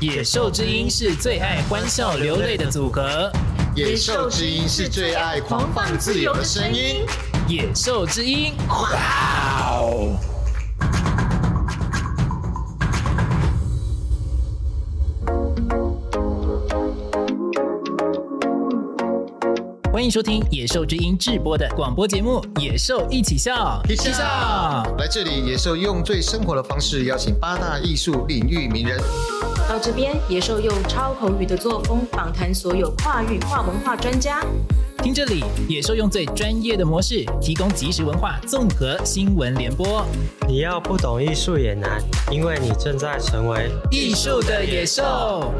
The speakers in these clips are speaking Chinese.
野兽之音是最爱欢笑流泪的组合，野兽之音是最爱狂放自由的声音，野兽之音，哇哦！欢迎收听野兽之音制播的广播节目《野兽一起笑》，一起笑。来这里，野兽用最生活的方式邀请八大艺术领域名人。到这边，野兽用超口语的作风访谈所有跨域跨文化专家。听这里，野兽用最专业的模式提供即时文化综合新闻联播。你要不懂艺术也难，因为你正在成为艺术的野兽。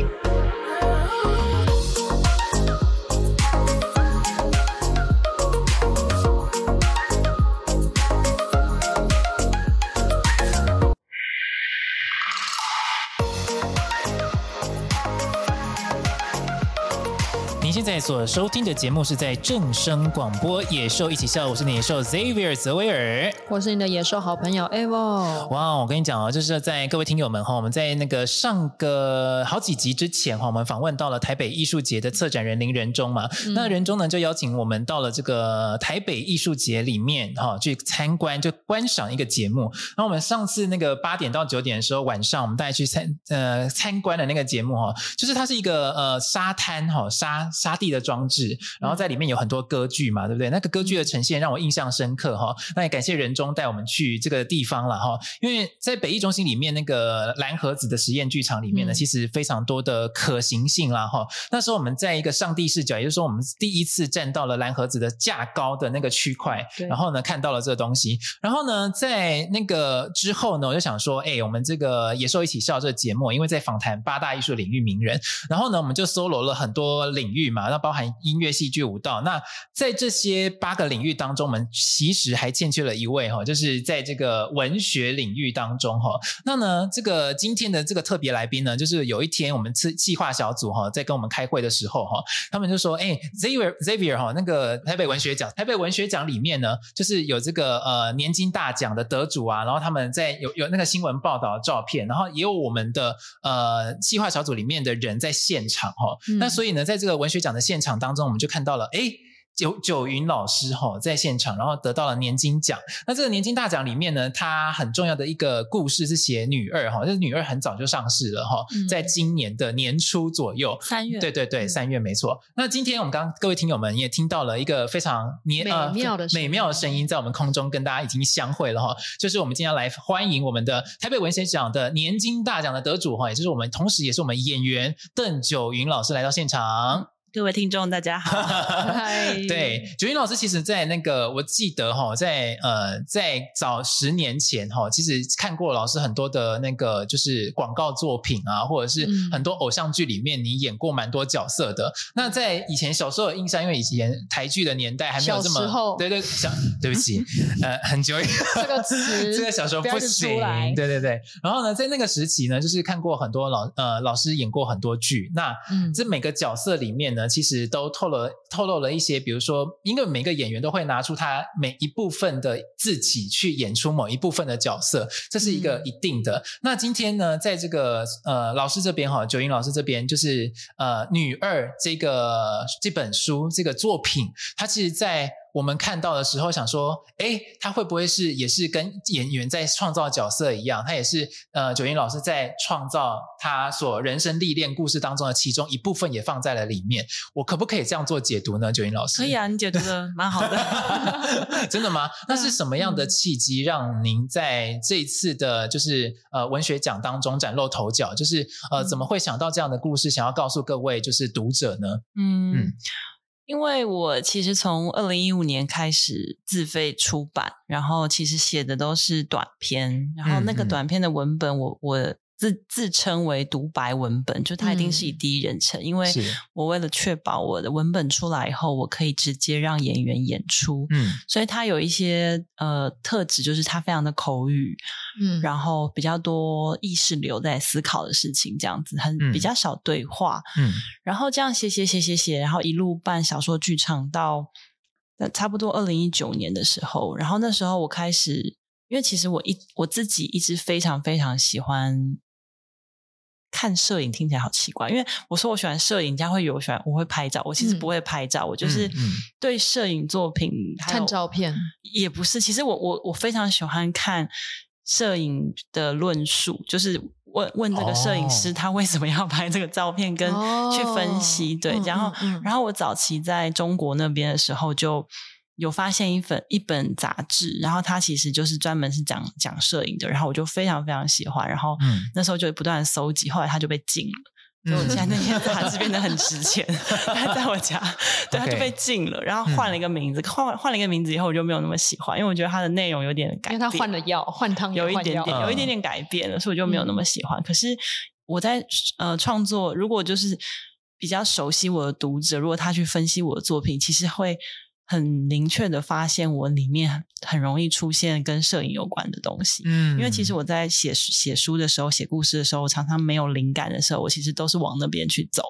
所收听的节目是在正声广播《野兽一起笑》，我是你的野兽 Xavier 泽维尔，我是你的野兽好朋友 Evo。哇，我跟你讲哦，就是在各位听友们哈，我们在那个上个好几集之前哈，我们访问到了台北艺术节的策展人林仁忠嘛，嗯、那仁忠呢就邀请我们到了这个台北艺术节里面哈，去参观就观赏一个节目。然后我们上次那个八点到九点的时候晚上，我们大家去参呃参观的那个节目哈，就是它是一个呃沙滩哈沙沙。沙地的装置，然后在里面有很多歌剧嘛，对不对？那个歌剧的呈现让我印象深刻哈。那也感谢仁中带我们去这个地方了哈。因为在北艺中心里面那个蓝盒子的实验剧场里面呢，其实非常多的可行性啦哈。那时候我们在一个上帝视角，也就是说我们第一次站到了蓝盒子的架高的那个区块，然后呢看到了这个东西。然后呢，在那个之后呢，我就想说，哎，我们这个野兽一起笑这个节目，因为在访谈八大艺术领域名人，然后呢，我们就搜罗了很多领域嘛。那包含音乐、戏剧、舞蹈。那在这些八个领域当中，我们其实还欠缺了一位哈，就是在这个文学领域当中哈。那呢，这个今天的这个特别来宾呢，就是有一天我们企企划小组哈，在跟我们开会的时候哈，他们就说：“哎，Xavier Xavier 哈，那个台北文学奖，台北文学奖里面呢，就是有这个呃年金大奖的得主啊，然后他们在有有那个新闻报道的照片，然后也有我们的呃计划小组里面的人在现场哈。嗯、那所以呢，在这个文学奖的现场当中，我们就看到了，哎九九云老师哈在现场，然后得到了年金奖。那这个年金大奖里面呢，它很重要的一个故事是写女二哈，就是女二很早就上市了哈，在今年的年初左右，三月，对对对，三月没错。那今天我们刚刚各位听友们也听到了一个非常美妙的美妙的声音，在我们空中跟大家已经相会了哈，就是我们今天要来欢迎我们的台北文学奖的年金大奖的得主哈，也就是我们同时也是我们演员邓九云老师来到现场。各位听众，大家好。对，九云老师，其实，在那个我记得哈，在呃，在早十年前哈，其实看过老师很多的那个就是广告作品啊，或者是很多偶像剧里面，你演过蛮多角色的。嗯、那在以前小时候的印象，因为以前台剧的年代还没有这么，对对，小对不起，呃，很久以前这个词，这个小时候不行，不对对对。然后呢，在那个时期呢，就是看过很多老呃老师演过很多剧，那这每个角色里面呢。其实都透露透露了一些，比如说，因为每个演员都会拿出他每一部分的自己去演出某一部分的角色，这是一个一定的。嗯、那今天呢，在这个呃老师这边哈，九音老师这边就是呃女二这个这本书这个作品，它其实在。我们看到的时候想说，哎，他会不会是也是跟演员在创造角色一样？他也是呃，九云老师在创造他所人生历练故事当中的其中一部分，也放在了里面。我可不可以这样做解读呢？九云老师？可以啊，你解读的 蛮好的。真的吗？那是什么样的契机让您在这一次的，就是呃文学奖当中崭露头角？就是呃，怎么会想到这样的故事，想要告诉各位就是读者呢？嗯。嗯因为我其实从二零一五年开始自费出版，然后其实写的都是短篇，然后那个短篇的文本我，我。自自称为独白文本，就它一定是以第一人称，嗯、因为我为了确保我的文本出来以后，我可以直接让演员演出，嗯，所以它有一些呃特质，就是它非常的口语，嗯，然后比较多意识流在思考的事情，这样子很比较少对话，嗯，然后这样写写写写写，然后一路办小说剧场到差不多二零一九年的时候，然后那时候我开始，因为其实我一我自己一直非常非常喜欢。看摄影听起来好奇怪，因为我说我喜欢摄影，人家会有我喜欢，我会拍照，我其实不会拍照，我就是对摄影作品看照片也不是。其实我我我非常喜欢看摄影的论述，就是问问这个摄影师他为什么要拍这个照片，跟去分析。对，然后然后我早期在中国那边的时候就。有发现一本一本杂志，然后它其实就是专门是讲讲摄影的，然后我就非常非常喜欢，然后那时候就不断搜集，后来它就被禁了，所以我现在那些杂志变得很值钱，它在我家，对，它就被禁了，然后换了一个名字，换换了一个名字以后，我就没有那么喜欢，因为我觉得它的内容有点改变，因为它换了药，换汤有一点点，有一点点改变了，所以我就没有那么喜欢。可是我在呃创作，如果就是比较熟悉我的读者，如果他去分析我的作品，其实会。很明确的发现，我里面很容易出现跟摄影有关的东西。嗯，因为其实我在写写书的时候、写故事的时候，我常常没有灵感的时候，我其实都是往那边去走。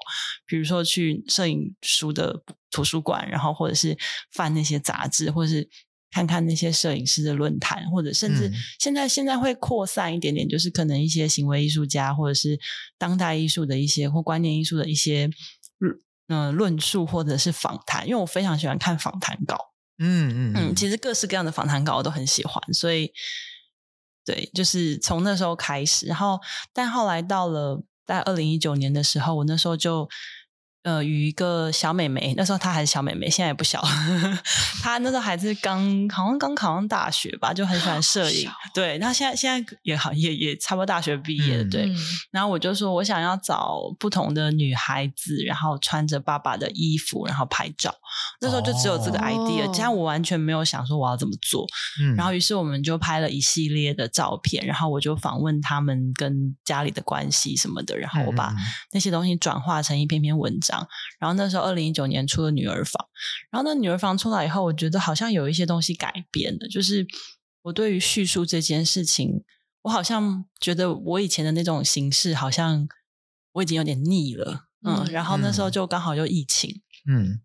比如说去摄影书的图书馆，然后或者是翻那些杂志，或者是看看那些摄影师的论坛，或者甚至现在现在会扩散一点点，就是可能一些行为艺术家，或者是当代艺术的一些或观念艺术的一些。嗯、呃，论述或者是访谈，因为我非常喜欢看访谈稿。嗯嗯嗯，其实各式各样的访谈稿我都很喜欢，所以对，就是从那时候开始，然后但后来到了在二零一九年的时候，我那时候就。呃，与一个小妹妹，那时候她还是小妹妹，现在也不小。她那时候还是刚，好像刚考上大学吧，就很喜欢摄影。对，那现在现在也好，也也差不多大学毕业。对，嗯、然后我就说我想要找不同的女孩子，然后穿着爸爸的衣服，然后拍照。那时候就只有这个 idea，这样、哦、我完全没有想说我要怎么做。嗯、然后于是我们就拍了一系列的照片，然后我就访问他们跟家里的关系什么的，然后我把那些东西转化成一篇篇文章。然后那时候，二零一九年出了女儿房，然后那女儿房出来以后，我觉得好像有一些东西改变了，就是我对于叙述这件事情，我好像觉得我以前的那种形式，好像我已经有点腻了，嗯。然后那时候就刚好就疫情，嗯。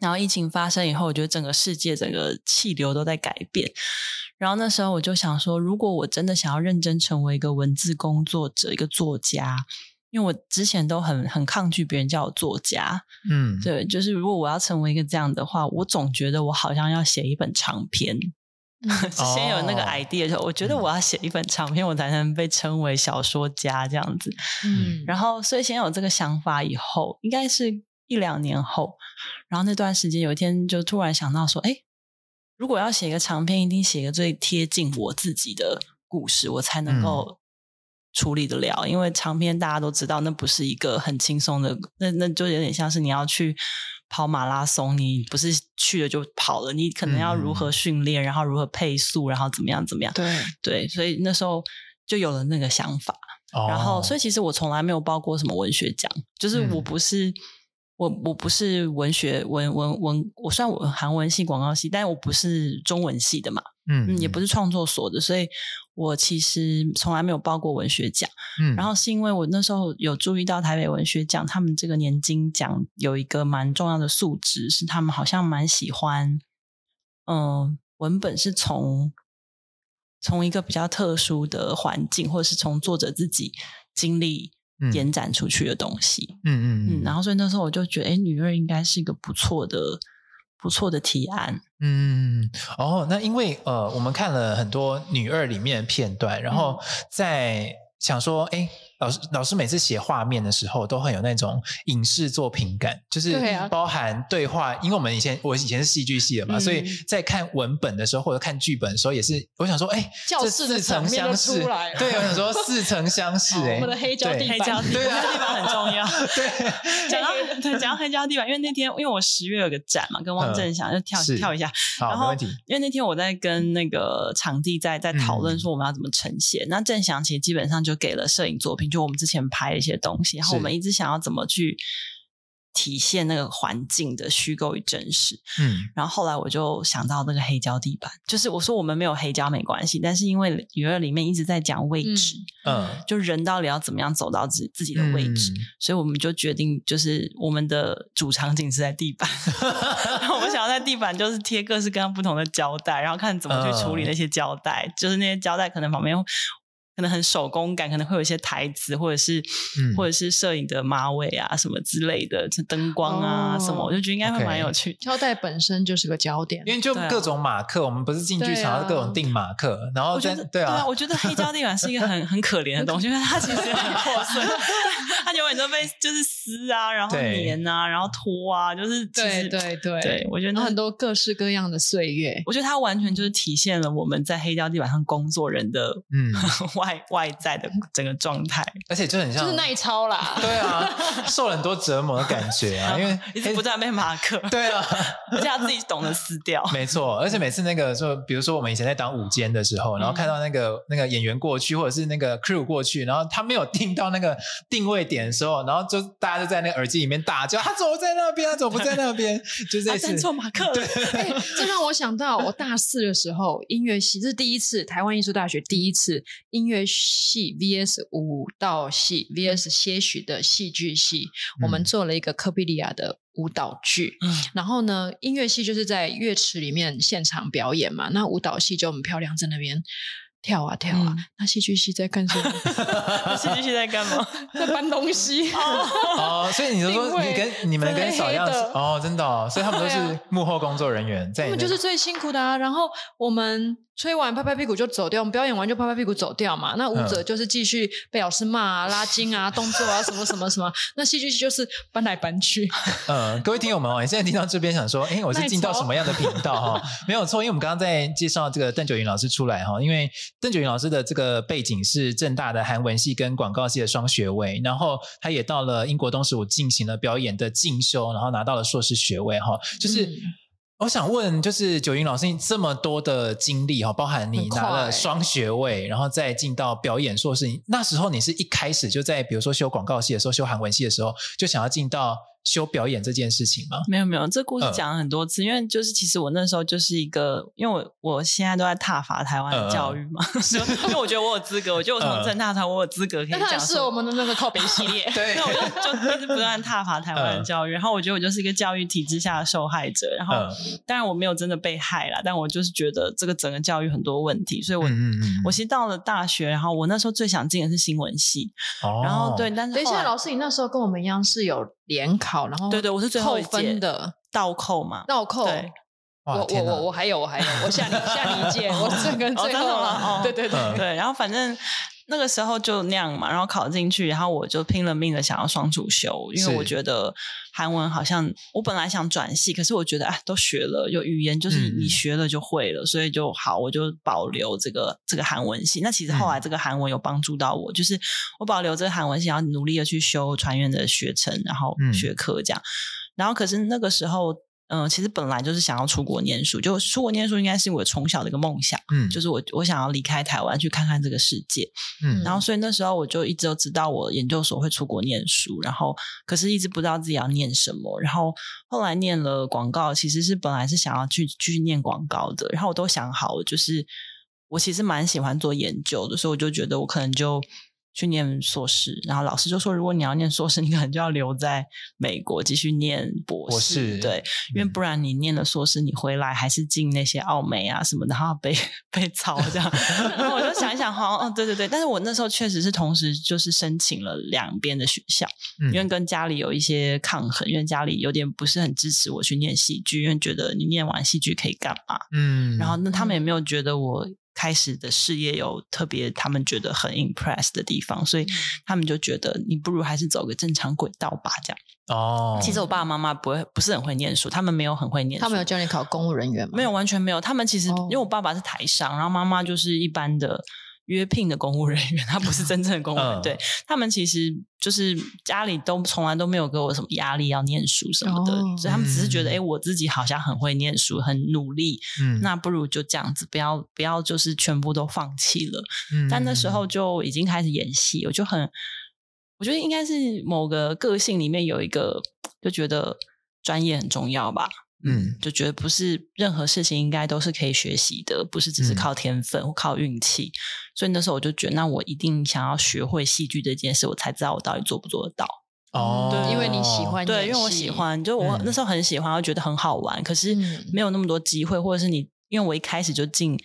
然后疫情发生以后，我觉得整个世界整个气流都在改变。然后那时候我就想说，如果我真的想要认真成为一个文字工作者，一个作家。因为我之前都很很抗拒别人叫我作家，嗯，对，就是如果我要成为一个这样的话，我总觉得我好像要写一本长篇，嗯、先有那个 idea 的时候，我觉得我要写一本长篇，我才能被称为小说家这样子，嗯，然后所以先有这个想法以后，应该是一两年后，然后那段时间有一天就突然想到说，哎，如果要写一个长篇，一定写一个最贴近我自己的故事，我才能够。嗯处理得了，因为长篇大家都知道，那不是一个很轻松的，那那就有点像是你要去跑马拉松，你不是去了就跑了，你可能要如何训练，嗯、然后如何配速，然后怎么样怎么样。对对，所以那时候就有了那个想法，哦、然后所以其实我从来没有报过什么文学奖，就是我不是。嗯我我不是文学文文文，我算我韩文系广告系，但我不是中文系的嘛，嗯，也不是创作所的，所以我其实从来没有报过文学奖。嗯，然后是因为我那时候有注意到台北文学奖，他们这个年金奖有一个蛮重要的素质，是他们好像蛮喜欢，嗯、呃，文本是从从一个比较特殊的环境，或者是从作者自己经历。延展出去的东西，嗯嗯嗯，嗯，然后所以那时候我就觉得，哎，女二应该是一个不错的、不错的提案，嗯嗯，哦，那因为呃，我们看了很多女二里面的片段，然后在想说，哎。老师，老师每次写画面的时候，都很有那种影视作品感，就是包含对话。因为我们以前我以前是戏剧系的嘛，所以在看文本的时候或者看剧本的时候，也是我想说，哎，这似曾相识。对，我想说似曾相识。哎，我们的黑胶地板，胶地板很重要。对，讲到 对讲到黑胶地板，因为那天因为我十月有个展嘛，跟汪正祥就跳跳一下，然后因为那天我在跟那个场地在在讨论说我们要怎么呈现，那正祥其实基本上就给了摄影作品。就我们之前拍的一些东西，然后我们一直想要怎么去体现那个环境的虚构与真实。嗯，然后后来我就想到那个黑胶地板，就是我说我们没有黑胶没关系，但是因为女二里面一直在讲位置，嗯，就人到底要怎么样走到自自己的位置，嗯、所以我们就决定，就是我们的主场景是在地板，然后我们想要在地板就是贴各式各样不同的胶带，然后看怎么去处理那些胶带，嗯、就是那些胶带可能旁边。可能很手工感，可能会有一些台词，或者是、嗯、或者是摄影的马尾啊什么之类的，这灯光啊、哦、什么，我就觉得应该会蛮有趣。胶带本身就是个焦点，因为就各种马克，啊、我们不是进剧场，各种订马克，然后在对啊，我觉得黑胶地板是一个很 很可怜的东西，因为它其实很破碎，它永远都被就是撕啊，然后粘啊，然后拖啊，就是对对对，对我觉得很多各式各样的岁月，我觉得它完全就是体现了我们在黑胶地板上工作人的嗯 外外在的整个状态，而且就很像就是耐操啦，对啊，受了很多折磨的感觉啊，因为 一直不断被马克，对啊，而且他自己懂得撕掉，没错，而且每次那个就比如说我们以前在当午间的时候，然后看到那个、嗯、那个演员过去，或者是那个 crew 过去，然后他没有定到那个定位点的时候，然后就大家就在那个耳机里面大叫：“他怎么在那边？他怎么不在那边？”就这次错马克了。对，欸、这让我想到我大四的时候，音乐系这是第一次，台湾艺术大学第一次音乐系 VS 舞蹈系 VS 些许的戏剧系，嗯、我们做了一个科比利亚的舞蹈剧。嗯，然后呢，音乐系就是在乐池里面现场表演嘛，那舞蹈系就很漂亮，在那边。跳啊跳啊！嗯、那戏剧系在干什么？戏剧系在干嘛？在搬东西。哦，所以你就说你跟你们跟小样哦，真的哦，所以他们都是幕后工作人员，在他们就是最辛苦的啊。然后我们。吹完拍拍屁股就走掉，我们表演完就拍拍屁股走掉嘛。那舞者就是继续被老师骂啊、拉筋啊、动作啊什么什么什么。那戏剧系就是搬来搬去。嗯，各位听友们哦，你现在听到这边想说，哎，我是进到什么样的频道哈？没有错，因为我们刚刚在介绍这个邓九云老师出来哈，因为邓九云老师的这个背景是正大的韩文系跟广告系的双学位，然后他也到了英国东十五进行了表演的进修，然后拿到了硕士学位哈，就是。嗯我想问，就是九云老师，你这么多的经历哈，包含你拿了双学位，然后再进到表演硕士，那时候你是一开始就在，比如说修广告系的时候，修韩文系的时候，就想要进到。修表演这件事情吗？没有没有，这故事讲了很多次，嗯、因为就是其实我那时候就是一个，因为我我现在都在挞伐台湾的教育嘛，嗯、因为我觉得我有资格，我觉得我从政大台我有资格可以讲。那是我们的那个靠北系列，对，那我就就一直不断挞伐台湾的教育，嗯、然后我觉得我就是一个教育体制下的受害者，然后、嗯、当然我没有真的被害啦，但我就是觉得这个整个教育很多问题，所以我、嗯、我其实到了大学，然后我那时候最想进的是新闻系，哦、然后对，但是等一下老师，你那时候跟我们一样是有。联考，然后对对，我是最后分的倒扣嘛，倒扣。对，我我我我还有我还有，我下你下你一届，我这个最后了。对对对对，然后反正那个时候就那样嘛，然后考进去，然后我就拼了命的想要双主修，因为我觉得韩文好像我本来想转系，可是我觉得哎，都学了，有语言就是你学了就会了，所以就好，我就保留这个这个韩文系。那其实后来这个韩文有帮助到我，就是我保留这个韩文系，然后努力的去修传院的学程，然后学科这样。然后可是那个时候。嗯，其实本来就是想要出国念书，就出国念书应该是我从小的一个梦想，嗯，就是我我想要离开台湾去看看这个世界，嗯，然后所以那时候我就一直都知道我研究所会出国念书，然后可是一直不知道自己要念什么，然后后来念了广告，其实是本来是想要去去念广告的，然后我都想好，就是我其实蛮喜欢做研究的，所以我就觉得我可能就。去念硕士，然后老师就说：“如果你要念硕士，你可能就要留在美国继续念博士。博士对，因为不然你念了硕士，你回来还是进那些奥美啊什么的，然后被被操这样。然后我就想一想，好像，嗯，对对对。但是我那时候确实是同时就是申请了两边的学校，嗯、因为跟家里有一些抗衡，因为家里有点不是很支持我去念戏剧，因为觉得你念完戏剧可以干嘛？嗯，然后那他们也没有觉得我。”开始的事业有特别他们觉得很 impress 的地方，所以他们就觉得你不如还是走个正常轨道吧，这样。哦，其实我爸爸妈妈不会不是很会念书，他们没有很会念书。他们有教你考公务人员吗？没有，完全没有。他们其实、哦、因为我爸爸是台商，然后妈妈就是一般的。约聘的公务人员，他不是真正的公务员。嗯、对，他们其实就是家里都从来都没有给我什么压力要念书什么的，哦、所以他们只是觉得，哎、欸，我自己好像很会念书，很努力，嗯，那不如就这样子，不要不要就是全部都放弃了。嗯，但那时候就已经开始演戏，我就很，我觉得应该是某个个性里面有一个，就觉得专业很重要吧。嗯，就觉得不是任何事情应该都是可以学习的，不是只是靠天分或靠运气。嗯、所以那时候我就觉得，那我一定想要学会戏剧这件事，我才知道我到底做不做得到。哦，对，因为你喜欢，对，因为我喜欢，就我那时候很喜欢，我觉得很好玩，可是没有那么多机会，或者是你，因为我一开始就进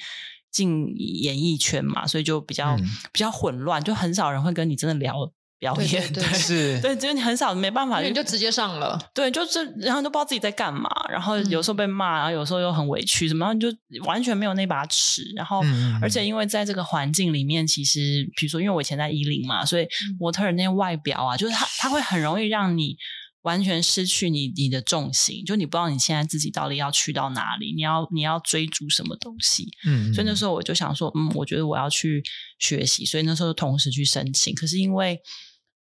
进演艺圈嘛，所以就比较、嗯、比较混乱，就很少人会跟你真的聊。表演对对对。对。是，对，就是你很少没办法，你就直接上了，对，就是然后都不知道自己在干嘛，然后有时候被骂，然后有时候又很委屈，什么，然后你就完全没有那把尺。然后，嗯、而且因为在这个环境里面，其实比如说，因为我以前在伊林嘛，所以模特儿那些外表啊，就是他他会很容易让你完全失去你你的重心，就你不知道你现在自己到底要去到哪里，你要你要追逐什么东西。嗯，所以那时候我就想说，嗯，我觉得我要去学习，所以那时候同时去申请，可是因为。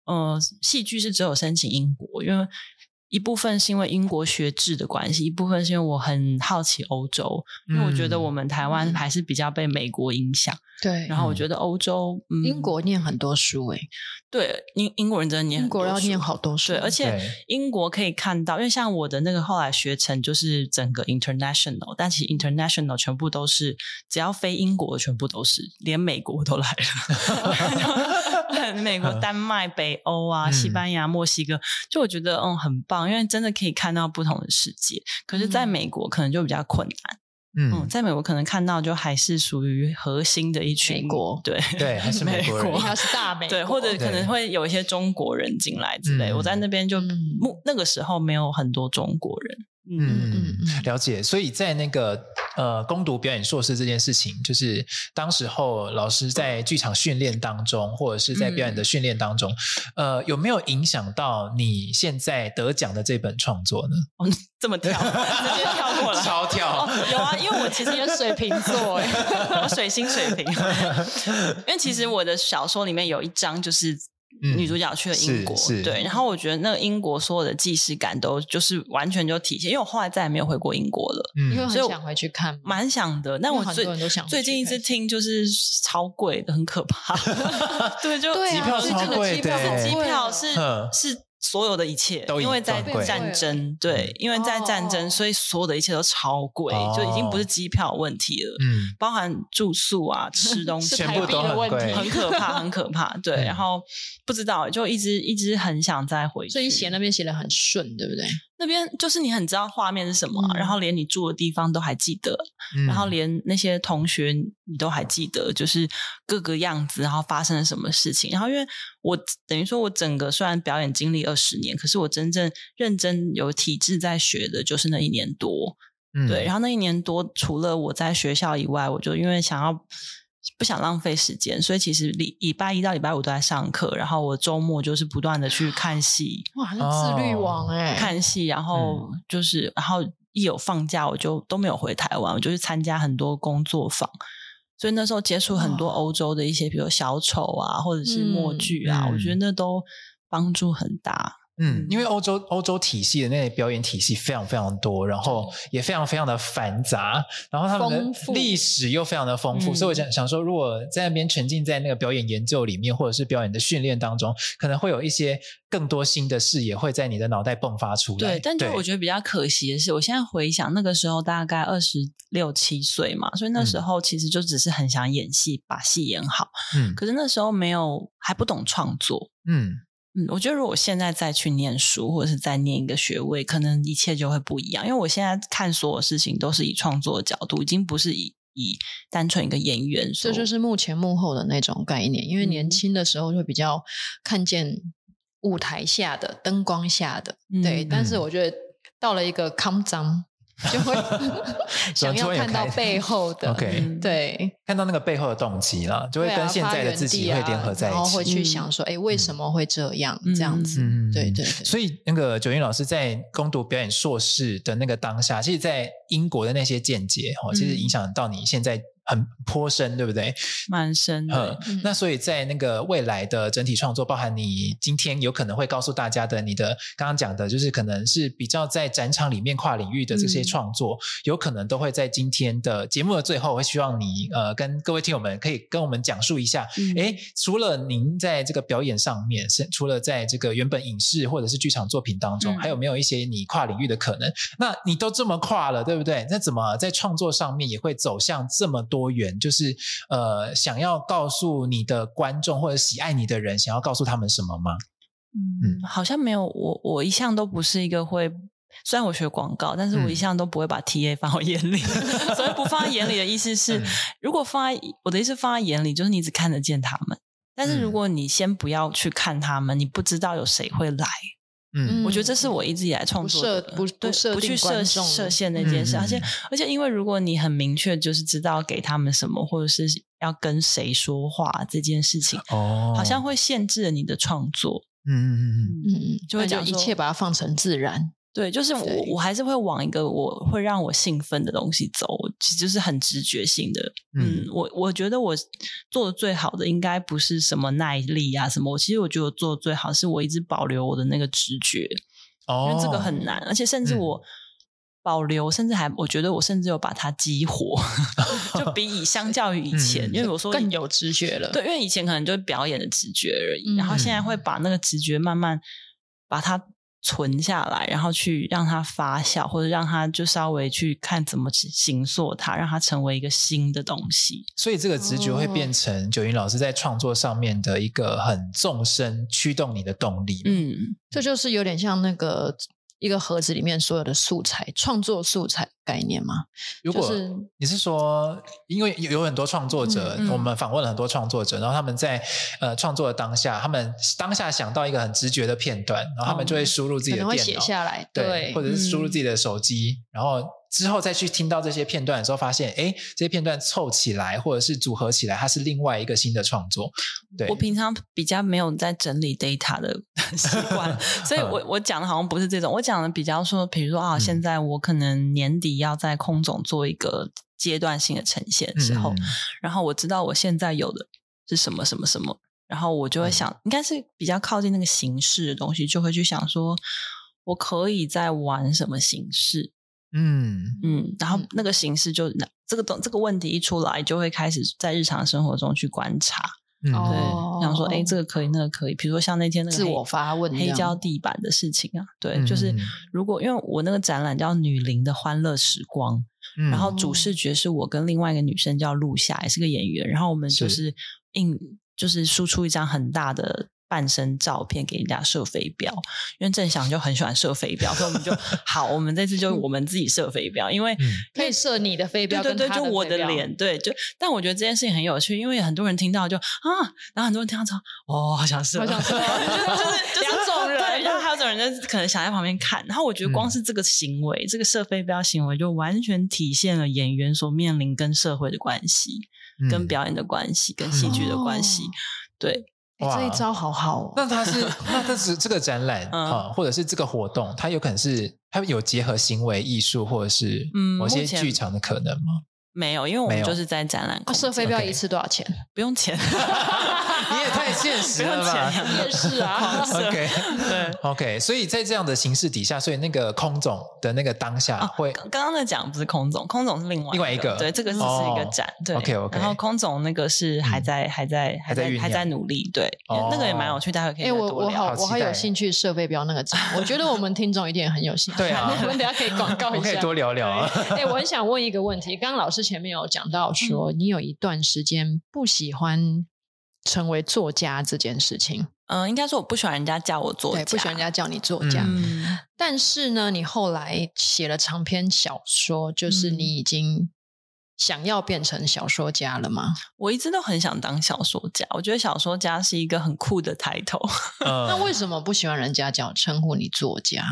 呃，戏剧是只有申请英国，因为一部分是因为英国学制的关系，一部分是因为我很好奇欧洲，因为我觉得我们台湾还是比较被美国影响。对，然后我觉得欧洲，嗯、英国念很多书诶，对，英英国人真的念很多书，英国要念好多书，对，而且英国可以看到，因为像我的那个后来学成就是整个 international，但其实 international 全部都是只要非英国全部都是，连美国都来了，美国、丹麦、北欧啊、西班牙、墨西哥，就我觉得嗯很棒，因为真的可以看到不同的世界。可是在美国可能就比较困难。嗯，在美国可能看到就还是属于核心的一群美国，对对，还是 美国人，还是大美，对，或者可能会有一些中国人进来之类。我在那边就那个时候没有很多中国人。嗯嗯嗯，了解。所以在那个呃攻读表演硕士这件事情，就是当时候老师在剧场训练当中，或者是在表演的训练当中，呃，有没有影响到你现在得奖的这本创作呢？哦，这么跳，直接跳过了，超跳。哦，有啊，因为我其实有水瓶座，哎，我水星水瓶。因为其实我的小说里面有一章就是。女主角去了英国，嗯、对，然后我觉得那个英国所有的既视感都就是完全就体现，因为我后来再也没有回过英国了，嗯，因为很想回去看，蛮想的。但我最最近一次听就是超贵的，很可怕，对，就机票超贵的，机票是是。所有的一切，因为在战争，对，因为在战争，所以所有的一切都超贵，就已经不是机票问题了，嗯，包含住宿啊、吃东西，全部都很贵，很可怕，很可怕，对。然后不知道，就一直一直很想再回去。所以写那边写的很顺，对不对？那边就是你很知道画面是什么，然后连你住的地方都还记得，然后连那些同学你都还记得，就是各个样子，然后发生了什么事情。然后因为我等于说，我整个虽然表演经历二十年，可是我真正认真有体制在学的，就是那一年多。嗯对，然后那一年多，除了我在学校以外，我就因为想要。不想浪费时间，所以其实礼礼拜一到礼拜五都在上课，然后我周末就是不断的去看戏。哇，是自律王哎！看戏，然后就是，然后一有放假我就都没有回台湾，我就去参加很多工作坊。所以那时候接触很多欧洲的一些，比如小丑啊，或者是默剧啊，我觉得那都帮助很大。嗯，因为欧洲欧洲体系的那些表演体系非常非常多，然后也非常非常的繁杂，然后他们的历史又非常的丰富，嗯、所以我想想说，如果在那边沉浸在那个表演研究里面，或者是表演的训练当中，可能会有一些更多新的视野会在你的脑袋迸发出来。对，但就我觉得比较可惜的是，我现在回想那个时候大概二十六七岁嘛，所以那时候其实就只是很想演戏，把戏演好。嗯，可是那时候没有还不懂创作。嗯。嗯，我觉得如果我现在再去念书，或者是再念一个学位，可能一切就会不一样。因为我现在看所有事情都是以创作的角度，已经不是以以单纯一个演员。这就是幕前幕后的那种概念。因为年轻的时候会比较看见舞台下的灯光下的，嗯、对。但是我觉得到了一个康张。就会 想要看到背后的，OK，对，看到那个背后的动机了，就会跟现在的自己会联合在一起，然后会去想说，哎，为什么会这样？这样子，对对。所以那个九云老师在攻读表演硕士的那个当下，其实，在英国的那些见解，哦，其实影响到你现在。很颇深，对不对？蛮深的。嗯，那所以在那个未来的整体创作，包含你今天有可能会告诉大家的，你的刚刚讲的，就是可能是比较在展场里面跨领域的这些创作，嗯、有可能都会在今天的节目的最后，我会希望你呃跟各位听友们可以跟我们讲述一下，哎、嗯，除了您在这个表演上面，是除了在这个原本影视或者是剧场作品当中，嗯、还有没有一些你跨领域的可能？那你都这么跨了，对不对？那怎么在创作上面也会走向这么多元，就是呃，想要告诉你的观众或者喜爱你的人，想要告诉他们什么吗？嗯，好像没有。我我一向都不是一个会虽然我学广告，但是我一向都不会把 TA 放在眼里。所以不放在眼里的意思是，如果放在我的意思放在眼里，就是你只看得见他们。但是如果你先不要去看他们，你不知道有谁会来。嗯，我觉得这是我一直以来创作的不设不设不去设设限那件事，而且而且因为如果你很明确就是知道给他们什么，或者是要跟谁说话这件事情，哦，好像会限制了你的创作。嗯嗯嗯嗯。嗯，就会讲一切把它放成自然。对，就是我我还是会往一个我会让我兴奋的东西走，其实就是很直觉性的。嗯，我我觉得我做的最好的应该不是什么耐力啊什么，我其实我觉得我做的最好是我一直保留我的那个直觉，哦，因为这个很难，而且甚至我保留，嗯、甚至还我觉得我甚至有把它激活，就比以相较于以前，嗯、因为我说更有直觉了。对，因为以前可能就是表演的直觉而已，嗯、然后现在会把那个直觉慢慢把它。存下来，然后去让它发酵，或者让它就稍微去看怎么形塑它，让它成为一个新的东西。所以这个直觉会变成九云老师在创作上面的一个很纵深驱动你的动力。嗯，这就是有点像那个。一个盒子里面所有的素材，创作素材概念吗？如果你是说，因为有很多创作者，嗯嗯、我们访问了很多创作者，然后他们在呃创作的当下，他们当下想到一个很直觉的片段，然后他们就会输入自己的电脑，会写下来，对，对或者是输入自己的手机，嗯、然后。之后再去听到这些片段的时候，发现，哎，这些片段凑起来或者是组合起来，它是另外一个新的创作。对，我平常比较没有在整理 data 的 习惯，所以我我讲的好像不是这种，我讲的比较说，比如说啊，现在我可能年底要在空总做一个阶段性的呈现的时候，嗯、然后我知道我现在有的是什么什么什么，然后我就会想，嗯、应该是比较靠近那个形式的东西，就会去想说，我可以在玩什么形式。嗯嗯，然后那个形式就那这个东这个问题一出来，就会开始在日常生活中去观察。嗯，对，想说哎，这个可以，那个可以。比如说像那天那个自我发问黑胶地板的事情啊，对，就是如果因为我那个展览叫“女伶的欢乐时光”，然后主视觉是我跟另外一个女生叫陆夏，也是个演员，然后我们就是印就是输出一张很大的。半身照片给人家射飞镖，因为郑翔就很喜欢射飞镖，所以我们就 好，我们这次就我们自己射飞镖，因为可以射你的飞镖，对对对，就我的脸，对，就但我觉得这件事情很有趣，因为很多人听到就啊，然后很多人听到说哦，好想射，好想射，就是两种人，对，然后还有种人就可能想在旁边看，然后我觉得光是这个行为，这个射飞镖行为就完全体现了演员所面临跟社会的关系，跟表演的关系，跟戏剧的关系，对。哇这一招好好哦！那他是 那这是这个展览啊，或者是这个活动，它有可能是它有结合行为艺术或者是某些剧场的可能吗？没有，因为我们就是在展览。射飞镖一次多少钱？不用钱。你也太现实了吧！也是啊。OK，对，OK。所以在这样的形式底下，所以那个空总的那个当下会，刚刚在讲不是空总，空总是另外另外一个。对，这个只是一个展。对，OK OK。然后空总那个是还在还在还在还在努力。对，那个也蛮有趣，待会可以多聊。我我好我好有兴趣设备标那个展，我觉得我们听众一定很有兴趣。对啊，我们等下可以广告一下，可以多聊聊啊。哎，我很想问一个问题，刚刚老师前面有讲到说，你有一段时间不喜欢成为作家这件事情。嗯，应该说我不喜欢人家叫我作家，不喜欢人家叫你作家。嗯，但是呢，你后来写了长篇小说，就是你已经想要变成小说家了吗？我一直都很想当小说家，我觉得小说家是一个很酷的抬头。嗯，那为什么不喜欢人家叫称呼你作家？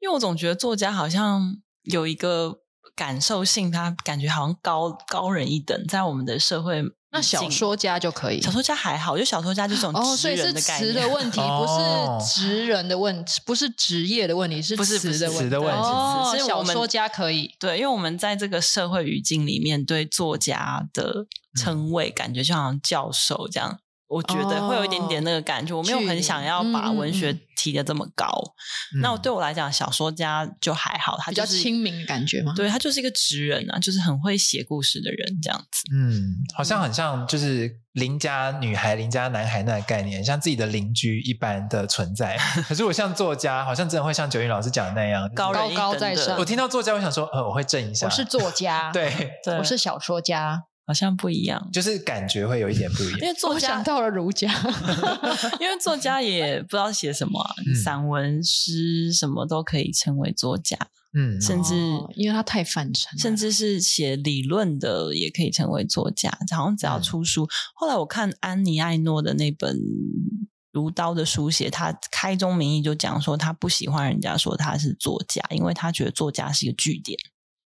因为我总觉得作家好像有一个。感受性，他感觉好像高高人一等，在我们的社会。那小说家就可以，小说家还好，就小说家这种职人的概念。哦，所以是词的问题，不是职人的问题，不是职业的问题，是词的问题。哦，小说家可以，对，因为我们在这个社会语境里面，对作家的称谓，感觉就好像教授这样。我觉得会有一点点那个感觉，我没有很想要把文学提的这么高。那对我来讲，小说家就还好，他比较亲民的感觉吗？对，他就是一个职人啊，就是很会写故事的人这样子。嗯，好像很像就是邻家女孩、邻家男孩那个概念，像自己的邻居一般的存在。可是我像作家，好像真的会像九云老师讲的那样，高高高在上。我听到作家，我想说，呃，我会震一下。我是作家，对，我是小说家。好像不一样，就是感觉会有一点不一样。因为作家想到了儒家，因为作家也不知道写什么、啊，嗯、散文诗什么都可以称为作家，嗯，甚至、哦、因为他太泛称，甚至是写理论的也可以成为作家。好像只要出书，嗯、后来我看安妮艾诺的那本《如刀的书写》，他开宗明义就讲说，他不喜欢人家说他是作家，因为他觉得作家是一个据点。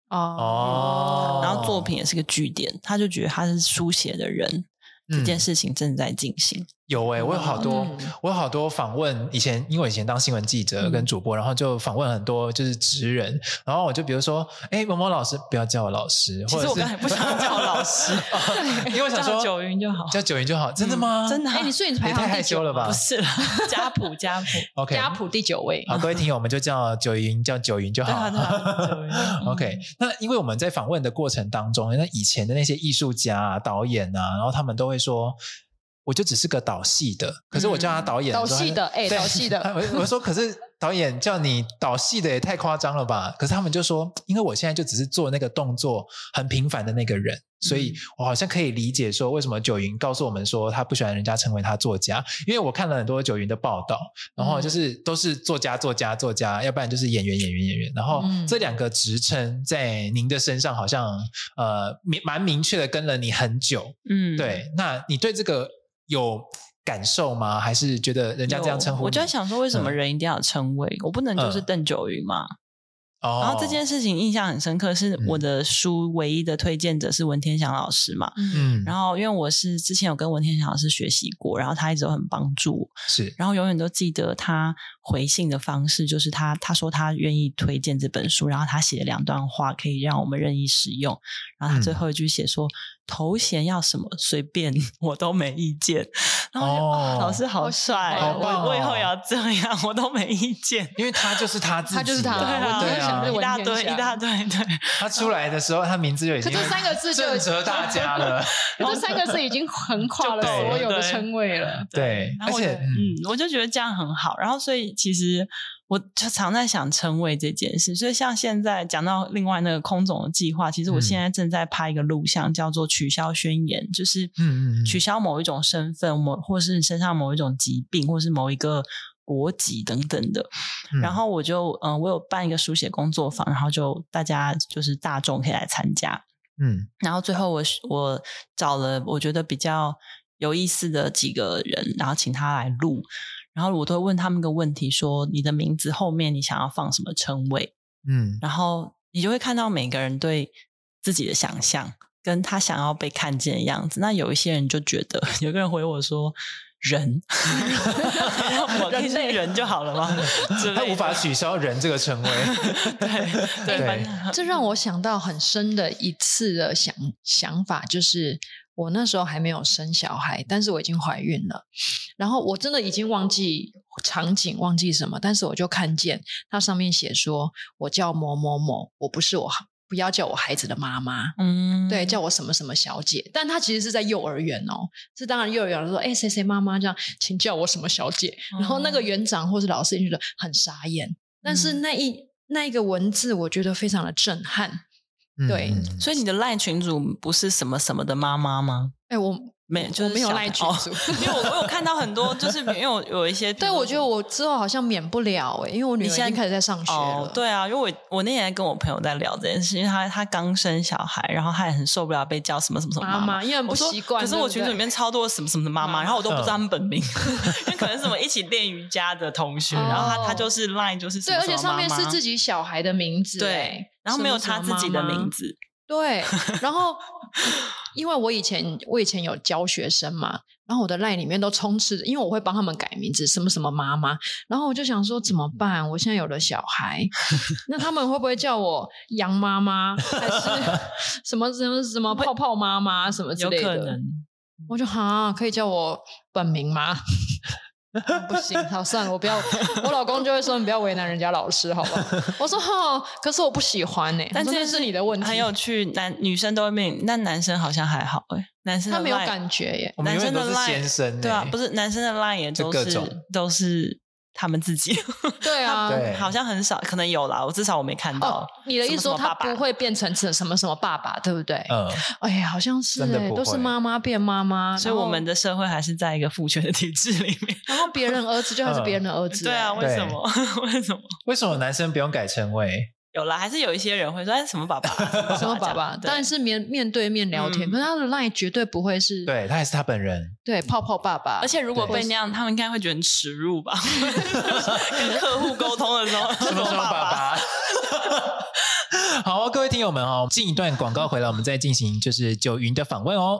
哦，然后作品也是个据点，他就觉得他是书写的人，嗯、这件事情正在进行。有诶、欸，我有好多，嗯、我有好多访问。以前因为我以前当新闻记者跟主播，嗯、然后就访问很多就是职人。然后我就比如说，哎，某某老师，不要叫我老师。其实我刚才不想叫我老师，因为我想说叫九云就好，叫九云就好。真的吗？嗯、真的、啊？哎，你说你排太害羞了吧？不是了，家谱家谱，OK，家谱第九位。好，各位听友，我们就叫九云，叫九云就好。OK，那因为我们在访问的过程当中，那以前的那些艺术家、啊、导演啊，然后他们都会说。我就只是个导戏的，可是我叫他导演。导戏的，哎，导戏的。我我说，可是导演叫你导戏的也太夸张了吧？可是他们就说，因为我现在就只是做那个动作很平凡的那个人，所以我好像可以理解说，为什么九云告诉我们说他不喜欢人家成为他作家，因为我看了很多九云的报道，然后就是都是作家、作家、作家，要不然就是演员、演员、演员。然后这两个职称在您的身上好像呃明蛮明确的跟了你很久。嗯，对。那你对这个？有感受吗？还是觉得人家这样称呼？我就在想说，为什么人一定要有称谓？嗯、我不能就是邓九云吗？哦、然后这件事情印象很深刻，是我的书唯一的推荐者是文天祥老师嘛。嗯，然后因为我是之前有跟文天祥老师学习过，然后他一直都很帮助我。是，然后永远都记得他回信的方式，就是他他说他愿意推荐这本书，然后他写了两段话可以让我们任意使用，然后他最后一句写说。嗯头衔要什么随便，我都没意见。然后、哦、老师好帅，好棒哦、我我以后也要这样，我都没意见。因为他就是他自己，他就是他，对啊，对啊，一大堆，一大堆，对。他出来的时候，他名字就已经这三个字就震 慑大家了。这三个字已经横跨了所有的称谓了。对，而且嗯，我就觉得这样很好。然后，所以其实。我就常在想称谓这件事，所以像现在讲到另外那个空总的计划，其实我现在正在拍一个录像，叫做取消宣言，就是嗯嗯取消某一种身份，某或是身上某一种疾病，或是某一个国籍等等的。然后我就嗯，我有办一个书写工作坊，然后就大家就是大众可以来参加，嗯，然后最后我我找了我觉得比较有意思的几个人，然后请他来录。然后我都会问他们一个问题：说你的名字后面你想要放什么称谓？嗯，然后你就会看到每个人对自己的想象，跟他想要被看见的样子。那有一些人就觉得，有个人回我说：“人，我可以是人就好了吗？”他无法取消“人”这个称谓。对对，对这让我想到很深的一次的想想法，就是。我那时候还没有生小孩，但是我已经怀孕了。然后我真的已经忘记场景，忘记什么，但是我就看见它上面写说：“我叫某某某，我不是我，不要叫我孩子的妈妈。”嗯，对，叫我什么什么小姐。但他其实是在幼儿园哦，是当然幼儿园说：“哎，谁谁妈妈这样，请叫我什么小姐。嗯”然后那个园长或是老师就觉得很傻眼。但是那一那一个文字，我觉得非常的震撼。对，嗯、所以你的赖群主不是什么什么的妈妈吗？哎，我没，就是没有赖群主，哦、因为我我有看到很多，就是因为我有一些，对，我觉得我之后好像免不了哎，因为我女儿已经开始在上学了。哦、对啊，因为我我那天跟我朋友在聊这件事，因为他他刚生小孩，然后他也很受不了被叫什么什么什么妈妈，因为很不习惯。可是我群组里面超多什么什么的妈妈，然后我都不知道他们本名，嗯、因为可能是什么一起练瑜伽的同学，哦、然后他他就是赖就是什么什么对，而且上面是自己小孩的名字，对，然后没有他自己的名字。对，然后因为我以前我以前有教学生嘛，然后我的 LINE 里面都充斥着，因为我会帮他们改名字，什么什么妈妈，然后我就想说怎么办？我现在有了小孩，那他们会不会叫我杨妈妈，还是 什么什么什么泡泡妈妈什么之类的？我就哈可以叫我本名吗？啊、不行，好算了，我不要。我老公就会说：“你不要为难人家老师，好不好？” 我说：“好，可是我不喜欢呢、欸。”但这件是你的问题。很有趣，男女生都会命，但男生好像还好哎。男生他没有感觉耶。男生的 line 先生对啊，不是男生的 line 也都是都是他们自己。对啊，对好像很少，可能有啦，我至少我没看到。哦，你的意思说他什么什么爸爸不会变成成什么什么爸爸，对不对？嗯，哎呀，好像是哎，真的不会都是妈妈变妈妈，所以我们的社会还是在一个父权的体制里面。然后别人儿子就还是别人的儿子，对啊，为什么？为什么？为什么男生不用改称谓？有啦，还是有一些人会说：“哎，什么爸爸？什么爸爸？”但是面面对面聊天，嗯、可是他的 line 绝对不会是，对他也是他本人，对泡泡爸爸。而且如果被那样，他们应该会觉得很耻辱吧？跟客户沟通的时候，什么什么爸爸？好，各位听友们哦，进一段广告回来，我们再进行就是九云的访问哦。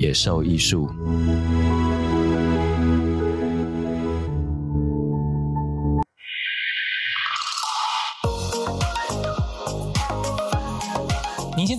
野兽艺术。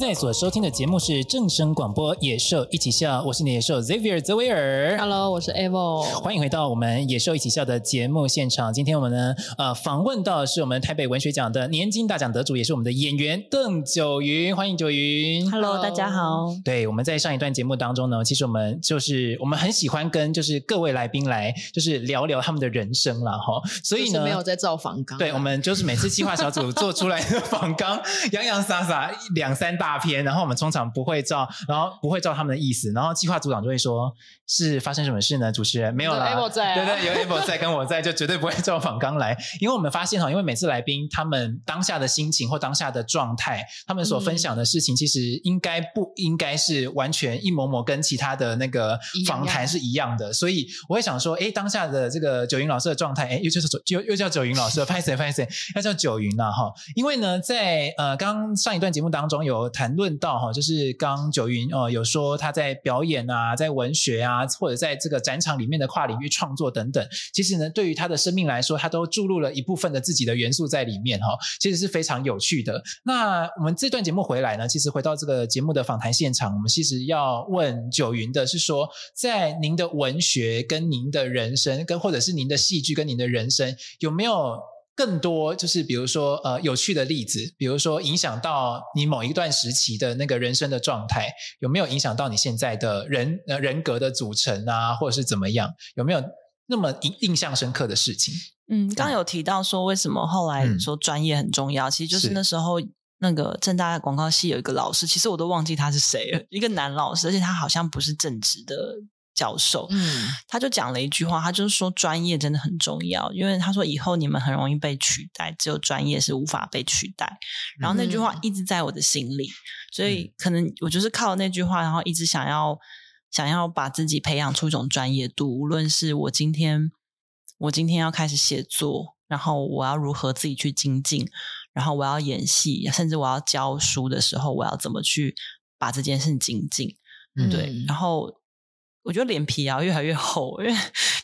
在所收听的节目是正声广播《野兽一起笑》，我是你的野兽 Xavier 泽维尔。Hello，我是 Evo。欢迎回到我们《野兽一起笑》的节目现场。今天我们呢，呃，访问到的是我们台北文学奖的年金大奖得主，也是我们的演员邓九云。欢迎九云。Hello，大家好。对，我们在上一段节目当中呢，其实我们就是我们很喜欢跟就是各位来宾来就是聊聊他们的人生了哈。所以呢，没有在造访纲。对，我们就是每次计划小组做出来的访纲，洋洋洒洒两三。大片，然后我们通常不会照，然后不会照他们的意思，然后计划组长就会说：“是发生什么事呢？”主持人没有啦，在啊、对对，有 Able 在跟我在，就绝对不会照访纲来，因为我们发现哈，因为每次来宾他们当下的心情或当下的状态，他们所分享的事情，其实应该不应该是完全一模模跟其他的那个访谈是一样的，所以我会想说，哎，当下的这个九云老师的状态，哎，又就是 又又叫九云老师，拍 谁拍谁，要叫九云了哈，因为呢，在呃刚上一段节目当中有。谈论到哈，就是刚九云哦，有说他在表演啊，在文学啊，或者在这个展场里面的跨领域创作等等，其实呢，对于他的生命来说，他都注入了一部分的自己的元素在里面哈，其实是非常有趣的。那我们这段节目回来呢，其实回到这个节目的访谈现场，我们其实要问九云的是说，在您的文学跟您的人生，跟或者是您的戏剧跟您的人生，有没有？更多就是比如说呃有趣的例子，比如说影响到你某一段时期的那个人生的状态，有没有影响到你现在的人呃人格的组成啊，或者是怎么样？有没有那么印印象深刻的事情？嗯，刚刚有提到说为什么后来说专业很重要，嗯、其实就是那时候那个正大广告系有一个老师，其实我都忘记他是谁了，一个男老师，而且他好像不是正职的。教授，嗯，他就讲了一句话，他就是说专业真的很重要，因为他说以后你们很容易被取代，只有专业是无法被取代。然后那句话一直在我的心里，嗯、所以可能我就是靠那句话，然后一直想要想要把自己培养出一种专业度。无论是我今天我今天要开始写作，然后我要如何自己去精进，然后我要演戏，甚至我要教书的时候，我要怎么去把这件事精进，嗯，对，然后。我觉得脸皮要越来越厚，因为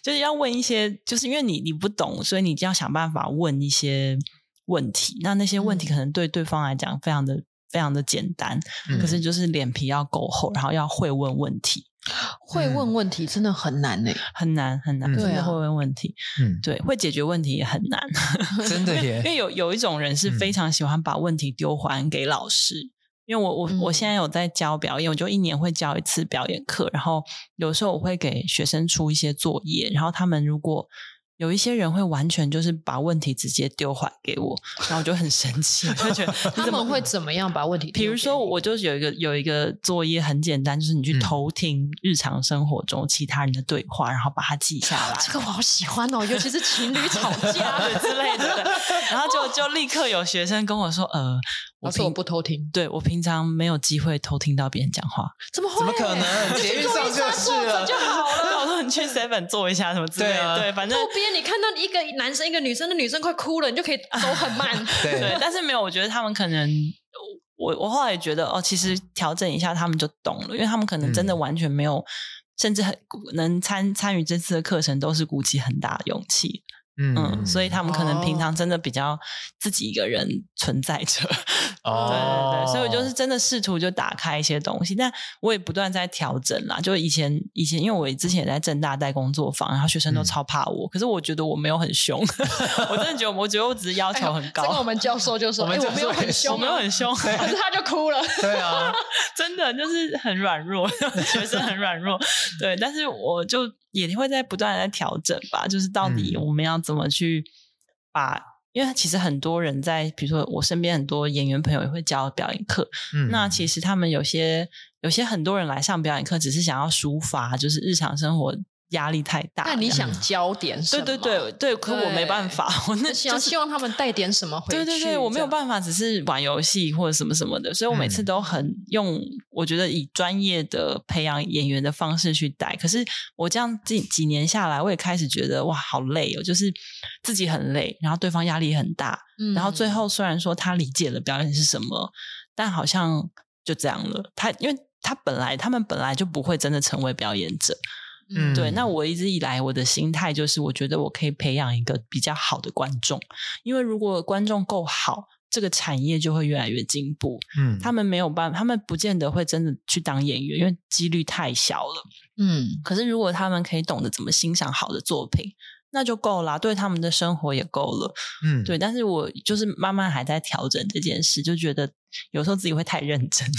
就是要问一些，就是因为你你不懂，所以你就要想办法问一些问题。那那些问题可能对对方来讲非常的非常的简单，嗯、可是就是脸皮要够厚，然后要会问问题。会问问题真的很难呢、欸，很难很难，真的会问问题。嗯，对，会解决问题也很难，真的耶。因为有有一种人是非常喜欢把问题丢还给老师。因为我我我现在有在教表演，我就一年会教一次表演课，然后有时候我会给学生出一些作业，然后他们如果。有一些人会完全就是把问题直接丢还给我，然后我就很生气，我就觉得他们会怎么样把问题？比如说，我就有一个有一个作业很简单，就是你去偷听日常生活中其他人的对话，然后把它记下来。这个我好喜欢哦，尤其是情侣吵架 之类的。然后就就立刻有学生跟我说：“呃，我说我不偷听，对我平常没有机会偷听到别人讲话，怎么会？怎么可能？捷运上就是了就好了。”我说：“你去 seven 做一下什么之类的。”对，反正。你看到一个男生一个女生，那女生快哭了，你就可以走很慢。对，对，但是没有，我觉得他们可能，我我后来也觉得哦，其实调整一下他们就懂了，因为他们可能真的完全没有甚至很能参参与这次的课程，都是鼓起很大的勇气。嗯，嗯，所以他们可能平常真的比较自己一个人存在着。哦，对对对，所以我就是真的试图就打开一些东西，但我也不断在调整啦。就以前以前，因为我之前也在正大带工作坊，然后学生都超怕我，嗯、可是我觉得我没有很凶，我真的觉得，我觉得我只是要求很高。哎、这个我们教授就说：“哎，我没有很凶，我没有很凶。”可是他就哭了。对啊，真的就是很软弱，学生很软弱。对，但是我就。也会在不断的在调整吧，就是到底我们要怎么去把，嗯、因为其实很多人在，比如说我身边很多演员朋友也会教表演课，嗯，那其实他们有些有些很多人来上表演课，只是想要抒发，就是日常生活。压力太大，那你想教点什么？对对对对，可我没办法，我那想希望他们带点什么回去。对对对，我没有办法，只是玩游戏或者什么什么的，所以我每次都很用，我觉得以专业的培养演员的方式去带。可是我这样几几年下来，我也开始觉得哇，好累哦，就是自己很累，然后对方压力很大，嗯然后最后虽然说他理解了表演是什么，但好像就这样了。他因为他本来他们本来就不会真的成为表演者。嗯，对，那我一直以来我的心态就是，我觉得我可以培养一个比较好的观众，因为如果观众够好，这个产业就会越来越进步。嗯，他们没有办法，他们不见得会真的去当演员，因为几率太小了。嗯，可是如果他们可以懂得怎么欣赏好的作品。那就够了，对他们的生活也够了。嗯，对。但是我就是慢慢还在调整这件事，就觉得有时候自己会太认真，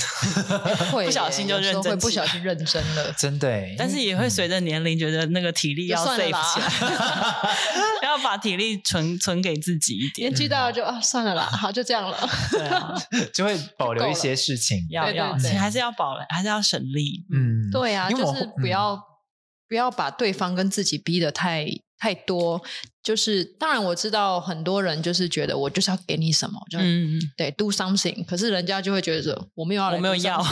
会不小心就认真，会不小心认真了，真的。但是也会随着年龄，觉得那个体力要 save 起来，要把体力存存给自己一点。年纪大了就啊，算了啦，好，就这样了。对啊，就会保留一些事情，要要还是要保，还是要省力。嗯，对啊，就是不要不要把对方跟自己逼得太。太多，就是当然我知道很多人就是觉得我就是要给你什么，就嗯对 do something，可是人家就会觉得我没有要，我没有 要，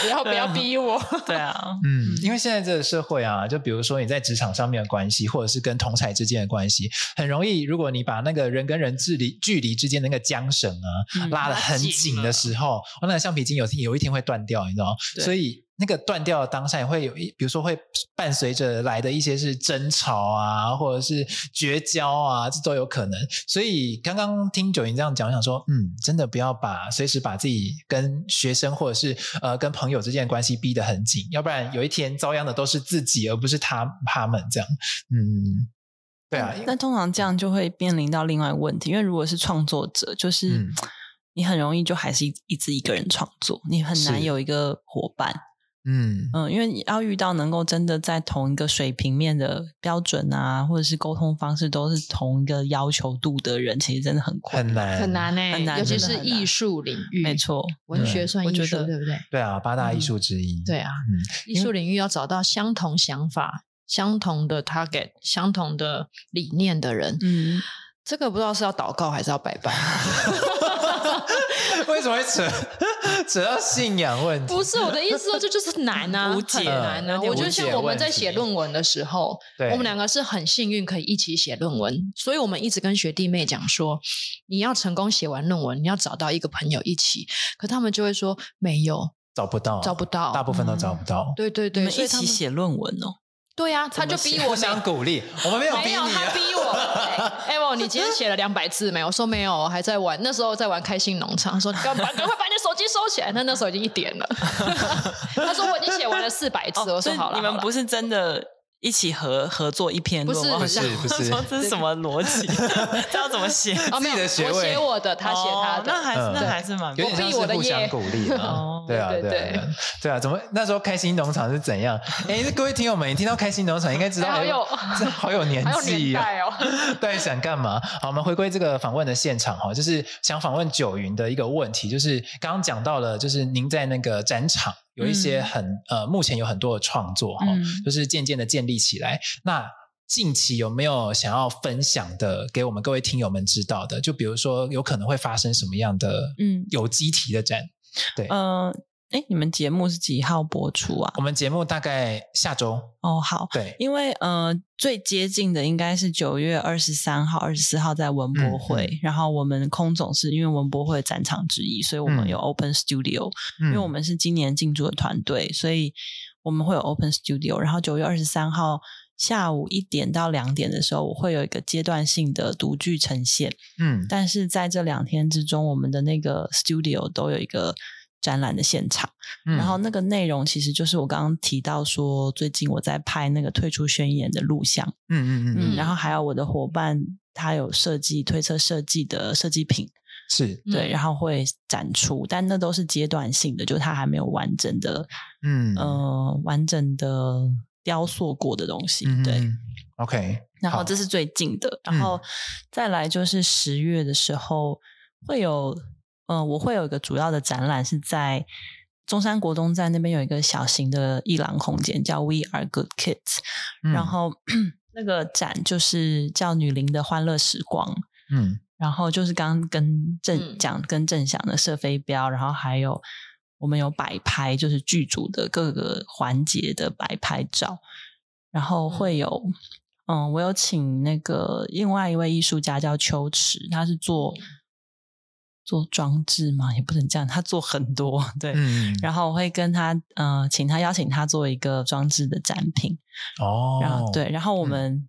不要不要逼我，对啊，嗯，因为现在这个社会啊，就比如说你在职场上面的关系，或者是跟同才之间的关系，很容易，如果你把那个人跟人距离距离之间的那个缰绳啊、嗯、拉得很紧的时候，那个橡皮筋有有一天会断掉，你知道吗？所以。那个断掉的当下也会有一，比如说会伴随着来的一些是争吵啊，或者是绝交啊，这都有可能。所以刚刚听九营这样讲，我想说，嗯，真的不要把随时把自己跟学生或者是呃跟朋友之间的关系逼得很紧，要不然有一天遭殃的都是自己，而不是他他们这样。嗯，对啊。那通常这样就会面临到另外一个问题，因为如果是创作者，就是、嗯、你很容易就还是一一直一个人创作，你很难有一个伙伴。嗯嗯，因为你要遇到能够真的在同一个水平面的标准啊，或者是沟通方式都是同一个要求度的人，其实真的很困难，很难，很难欸，很难，尤其是艺术领域，没错，文学算艺术，对不对？对啊，八大艺术之一。嗯、对啊，嗯，艺术领域要找到相同想法、相同的 target、相同的理念的人，嗯，这个不知道是要祷告还是要拜拜。为什么会扯 扯到信仰问题？不是我的意思说，这就是难啊，无解难啊。我觉得像我们在写论文的时候，我们两个是很幸运可以一起写论文，所以我们一直跟学弟妹讲说，你要成功写完论文，你要找到一个朋友一起。可他们就会说没有，找不到，找不到，大部分都找不到。对对对，一起写论文哦。对呀，他就逼我，我想鼓励，我们没有逼你，没有他逼我。哎，我你今天写了两百字没有？我说没有，我还在玩，那时候在玩开心农场。说赶快把你的手机收起来，那那时候已经一点了。他说我已经写完了四百字，我说好了，你们不是真的。一起合合作一篇论文，不是不是，这是什么逻辑？这要怎么写？自己的学位，我写我的，他写他的，那还是那还是蛮有点像是互相鼓励嘛。对啊，对对对啊！怎么那时候开心农场是怎样？哎，各位听友们，你听到开心农场应该知道，好有，好有年纪哦。对，想干嘛？好，我们回归这个访问的现场哈，就是想访问九云的一个问题，就是刚刚讲到了，就是您在那个展场。有一些很、嗯、呃，目前有很多的创作哈，嗯、就是渐渐的建立起来。那近期有没有想要分享的，给我们各位听友们知道的？就比如说，有可能会发生什么样的嗯有机体的展？对，嗯。哎，你们节目是几号播出啊？我们节目大概下周哦。好，对，因为呃，最接近的应该是九月二十三号、二十四号在文博会，嗯、然后我们空总是因为文博会展场之一，所以我们有 Open Studio、嗯。因为我们是今年进驻的团队，所以我们会有 Open Studio，然后九月二十三号下午一点到两点的时候，我会有一个阶段性的独剧呈现。嗯，但是在这两天之中，我们的那个 Studio 都有一个展览的现场，嗯、然后那个内容其实就是我刚刚提到说，最近我在拍那个退出宣言的录像。嗯嗯嗯嗯，然后还有我的伙伴，他有设计推测设计的设计品。是对，然后会展出，但那都是阶段性的，就它还没有完整的，嗯呃，完整的雕塑过的东西。嗯、对，OK。然后这是最近的，然后再来就是十月的时候会有，嗯、呃，我会有一个主要的展览是在中山国东站那边有一个小型的艺廊空间，叫 We Are Good Kids，嗯、然后 那个展就是叫女伶的欢乐时光，嗯。然后就是刚刚跟正讲、嗯、跟正想的射飞镖，然后还有我们有摆拍，就是剧组的各个环节的摆拍照，然后会有嗯，嗯，我有请那个另外一位艺术家叫秋池，他是做做装置嘛，也不能这样，他做很多对，嗯、然后我会跟他嗯、呃，请他邀请他做一个装置的展品哦，然后对，然后我们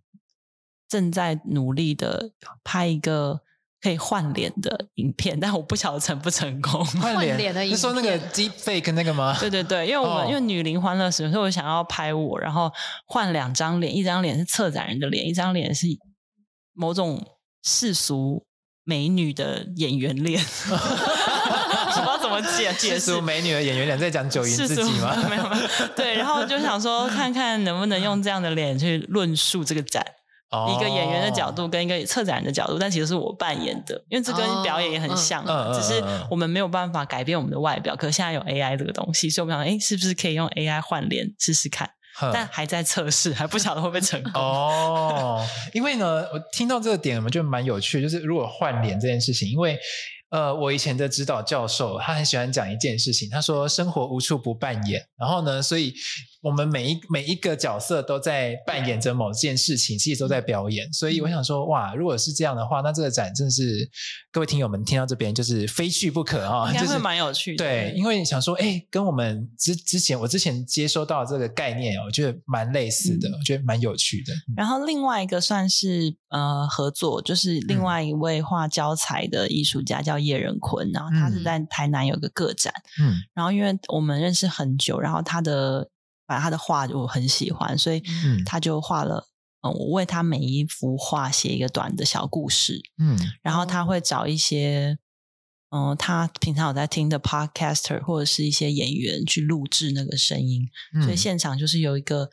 正在努力的拍一个。可以换脸的影片，但我不晓得成不成功。换脸的影片，是说那个 deep fake 那个吗？对对对，因为我们、哦、因为女灵欢乐时，所以我想要拍我，然后换两张脸，一张脸是策展人的脸，一张脸是某种世俗美女的演员脸。不知道怎么解解释美女的演员脸，在讲九银自己吗？没有没有。对，然后就想说，看看能不能用这样的脸去论述这个展。一个演员的角度跟一个策展人的角度，但其实是我扮演的，因为这跟表演也很像，哦、只是我们没有办法改变我们的外表。可是现在有 AI 这个东西，所以我们想，哎，是不是可以用 AI 换脸试试看？呵但还在测试，还不晓得会不会成功。哦，因为呢，我听到这个点，我们就蛮有趣，就是如果换脸这件事情，因为。呃，我以前的指导教授，他很喜欢讲一件事情。他说：“生活无处不扮演。”然后呢，所以我们每一每一个角色都在扮演着某件事情，其实都在表演。所以我想说，哇，如果是这样的话，那这个展真的是各位听友们听到这边就是非去不可啊！应该会蛮有趣的。对，因为想说，哎，跟我们之之前我之前接收到这个概念，我觉得蛮类似的，嗯、我觉得蛮有趣的。然后另外一个算是呃合作，就是另外一位画胶材的艺术家叫。叶仁坤，然后他是在台南有个个展，嗯，然后因为我们认识很久，然后他的把他的画我很喜欢，所以他就画了，嗯，我为他每一幅画写一个短的小故事，嗯，然后他会找一些，嗯，他平常有在听的 podcaster 或者是一些演员去录制那个声音，所以现场就是有一个。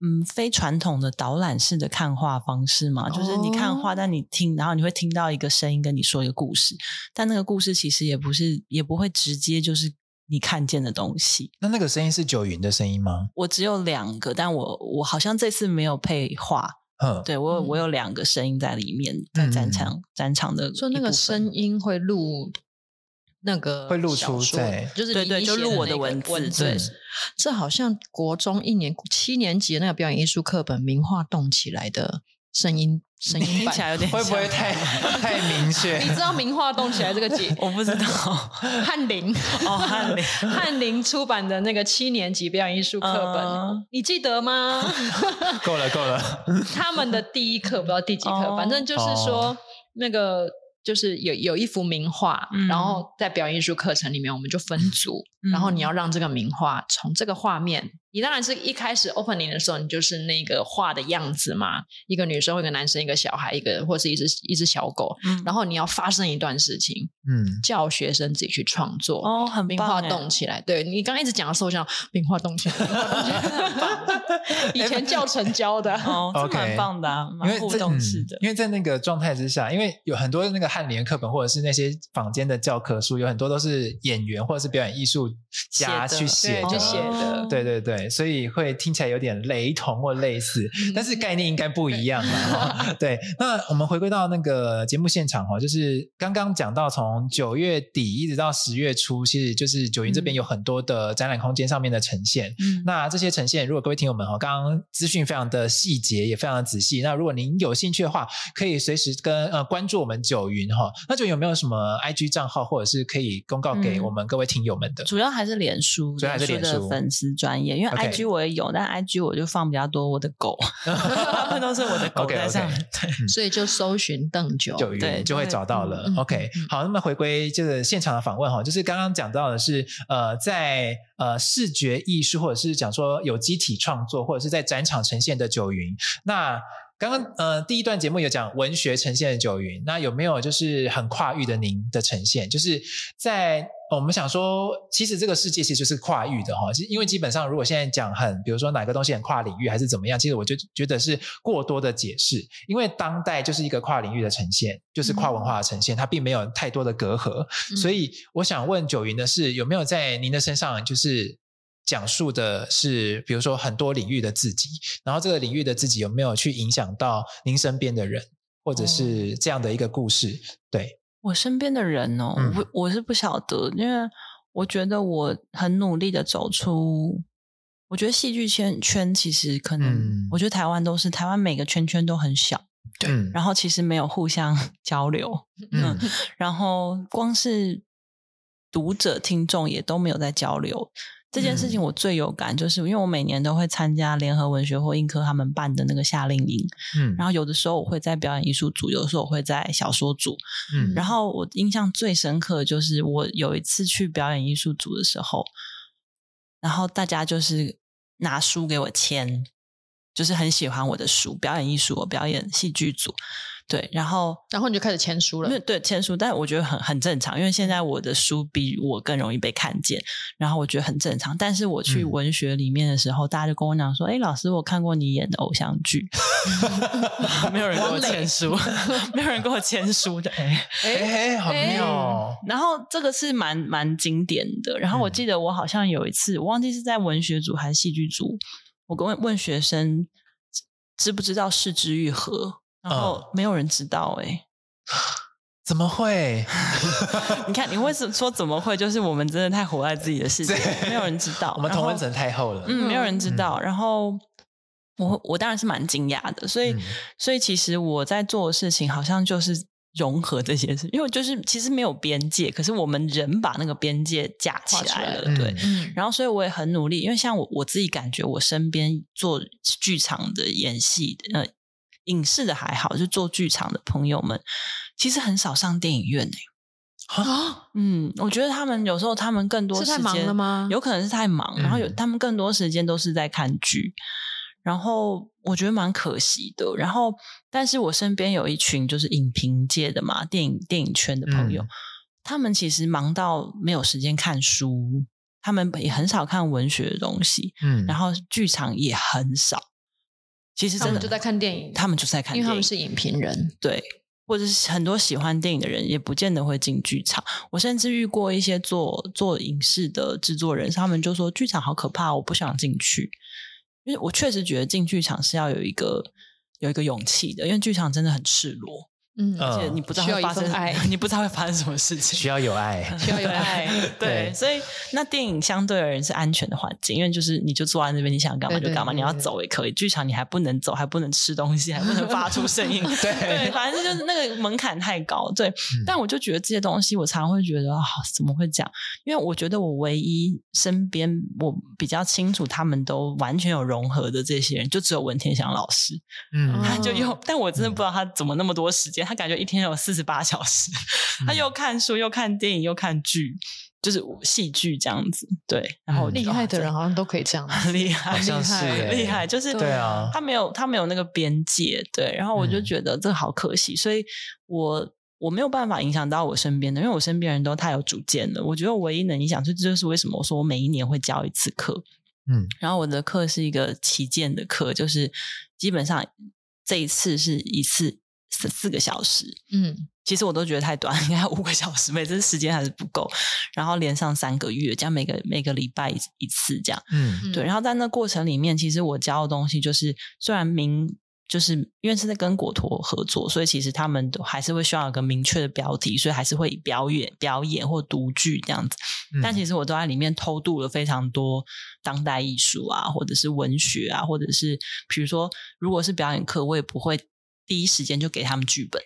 嗯，非传统的导览式的看画方式嘛，就是你看画，但你听，然后你会听到一个声音跟你说一个故事，但那个故事其实也不是，也不会直接就是你看见的东西。那那个声音是九云的声音吗？我只有两个，但我我好像这次没有配画。嗯，对我我有两个声音在里面，在展场、嗯、展场的，所以那个声音会录。那个会露出在，就是对对，就录我的文字。对，这好像国中一年七年级的那个表演艺术课本《名画动起来》的声音声音听起来有点会不会太 太明确？你知道《名画动起来》这个节？我不知道。翰林哦，翰林 翰林出版的那个七年级表演艺术课本，你记得吗？够了够了，他们的第一课不知道第几课，反正就是说那个。就是有有一幅名画，嗯、然后在表演艺术课程里面，我们就分组，嗯、然后你要让这个名画从这个画面。你当然是一开始 opening 的时候，你就是那个画的样子嘛，一个女生，或一个男生，一个小孩，一个或是一只一只小狗，嗯、然后你要发生一段事情，嗯，叫学生自己去创作哦，很冰化动起来。对，你刚刚一直讲的时候，像冰化动起来，以前教程教的哦，这蛮棒的，啊，蛮互动式的。因为在那个状态之下，因为有很多那个翰林课本或者是那些坊间的教科书，有很多都是演员或者是表演艺术家去写就写的，对对对。所以会听起来有点雷同或类似，但是概念应该不一样嘛。对，那我们回归到那个节目现场哦，就是刚刚讲到从从九月底一直到十月初，其实就是九云这边有很多的展览空间上面的呈现。嗯，那这些呈现，如果各位听友们哈，刚刚资讯非常的细节，也非常的仔细。那如果您有兴趣的话，可以随时跟呃关注我们九云哈。那就有没有什么 IG 账号，或者是可以公告给我们各位听友们的？嗯、主要还是脸书，主要还是脸书的粉丝专业，因为 IG 我也有但 IG 我就放比较多我的狗，都是我的狗 在上面，对，所以就搜寻邓九，九云就会找到了。嗯、OK，好，那么回归就是现场的访问哈，就是刚刚讲到的是呃，在呃视觉艺术或者是讲说有机体创作或者是在展场呈现的九云，那。刚刚呃，第一段节目有讲文学呈现的九云，那有没有就是很跨域的您的呈现？就是在我们想说，其实这个世界其实就是跨域的哈。其实因为基本上，如果现在讲很，比如说哪个东西很跨领域还是怎么样，其实我就觉得是过多的解释。因为当代就是一个跨领域的呈现，就是跨文化的呈现，它并没有太多的隔阂。所以我想问九云的是，有没有在您的身上就是？讲述的是，比如说很多领域的自己，然后这个领域的自己有没有去影响到您身边的人，或者是这样的一个故事？哦、对。我身边的人哦，嗯、我我是不晓得，因为我觉得我很努力的走出，我觉得戏剧圈圈其实可能，嗯、我觉得台湾都是台湾每个圈圈都很小，对，然后其实没有互相交流，嗯，嗯然后光是读者听众也都没有在交流。这件事情我最有感，就是因为我每年都会参加联合文学或映科他们办的那个夏令营，嗯，然后有的时候我会在表演艺术组，有的时候我会在小说组，嗯，然后我印象最深刻的就是我有一次去表演艺术组的时候，然后大家就是拿书给我签，就是很喜欢我的书，表演艺术，我表演戏剧组。对，然后，然后你就开始签书了。对，签书，但我觉得很很正常，因为现在我的书比我更容易被看见，然后我觉得很正常。但是我去文学里面的时候，嗯、大家就跟我讲说：“哎，老师，我看过你演的偶像剧。”没有人跟我签书，没有人跟我签书的。哎哎，好妙！然后这个是蛮蛮经典的。然后我记得我好像有一次，我忘记是在文学组还是戏剧组，我跟问问学生知不知道是枝裕和。然后没有人知道哎、欸，怎么会？你看，你为什么说怎么会？就是我们真的太活在自己的世界，没有人知道。我们同温层太厚了，嗯，没有人知道。嗯、然后我我当然是蛮惊讶的，所以、嗯、所以其实我在做的事情好像就是融合这些事，因为就是其实没有边界，可是我们人把那个边界架起来了，来对。嗯、然后所以我也很努力，因为像我我自己感觉，我身边做剧场的演戏的。呃影视的还好，就做剧场的朋友们，其实很少上电影院诶。啊，嗯，我觉得他们有时候他们更多时间是太忙了吗？有可能是太忙，然后有他们更多时间都是在看剧，然后我觉得蛮可惜的。然后，但是我身边有一群就是影评界的嘛，电影电影圈的朋友，嗯、他们其实忙到没有时间看书，他们也很少看文学的东西，嗯，然后剧场也很少。其实真的，他们就在看电影，他们就在看电影，因为他们是影评人，对，或者是很多喜欢电影的人，也不见得会进剧场。我甚至遇过一些做做影视的制作人，他们就说剧场好可怕，我不想进去。因为我确实觉得进剧场是要有一个有一个勇气的，因为剧场真的很赤裸。嗯，而且你不知道会发生爱，你不知道会发生什么事情，需要有爱，需要有爱。对，所以那电影相对而言是安全的环境，因为就是你就坐在那边，你想干嘛就干嘛，你要走也可以。剧场你还不能走，还不能吃东西，还不能发出声音。对，反正就是那个门槛太高。对，但我就觉得这些东西，我常常会觉得啊，怎么会这样？因为我觉得我唯一身边我比较清楚，他们都完全有融合的这些人，就只有文天祥老师。嗯，他就用，但我真的不知道他怎么那么多时间。他感觉一天有四十八小时，嗯、他又看书，又看电影，又看剧，就是戏剧这样子。对，然后厉害的人好像都可以这样很，厉害，厉害，厉害，就是对啊，他没有，他没有那个边界。对，然后我就觉得这个好可惜，嗯、所以我我没有办法影响到我身边的，因为我身边人都太有主见了。我觉得我唯一能影响，就这就是为什么我说我每一年会教一次课。嗯，然后我的课是一个旗舰的课，就是基本上这一次是一次。四四个小时，嗯，其实我都觉得太短，应该五个小时，每次时间还是不够。然后连上三个月，这样每个每个礼拜一一次这样，嗯，对。然后在那过程里面，其实我教的东西就是，虽然明就是因为是在跟果陀合作，所以其实他们都还是会需要有个明确的标题，所以还是会以表演、表演或读剧这样子。嗯、但其实我都在里面偷渡了非常多当代艺术啊，或者是文学啊，或者是比如说，如果是表演课，我也不会第一时间就给他们剧本。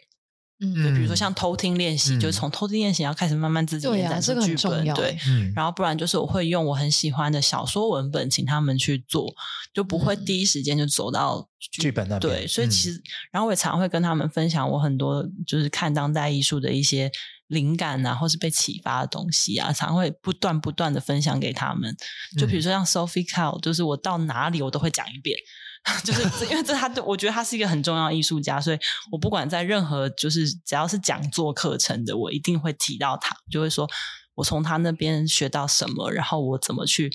嗯，比如说像偷听练习，嗯、就是从偷听练习要开始慢慢自己延展出剧本，对，啊这个、对，嗯，然后不然就是我会用我很喜欢的小说文本，请他们去做，就不会第一时间就走到剧，剧本那边。对，所以其实，嗯、然后我也常会跟他们分享我很多就是看当代艺术的一些灵感啊，或是被启发的东西啊，常会不断不断的分享给他们。就比如说像 Sophie Calle，就是我到哪里我都会讲一遍。就是因为这他对，我觉得他是一个很重要的艺术家，所以我不管在任何就是只要是讲座课程的，我一定会提到他，就会说我从他那边学到什么，然后我怎么去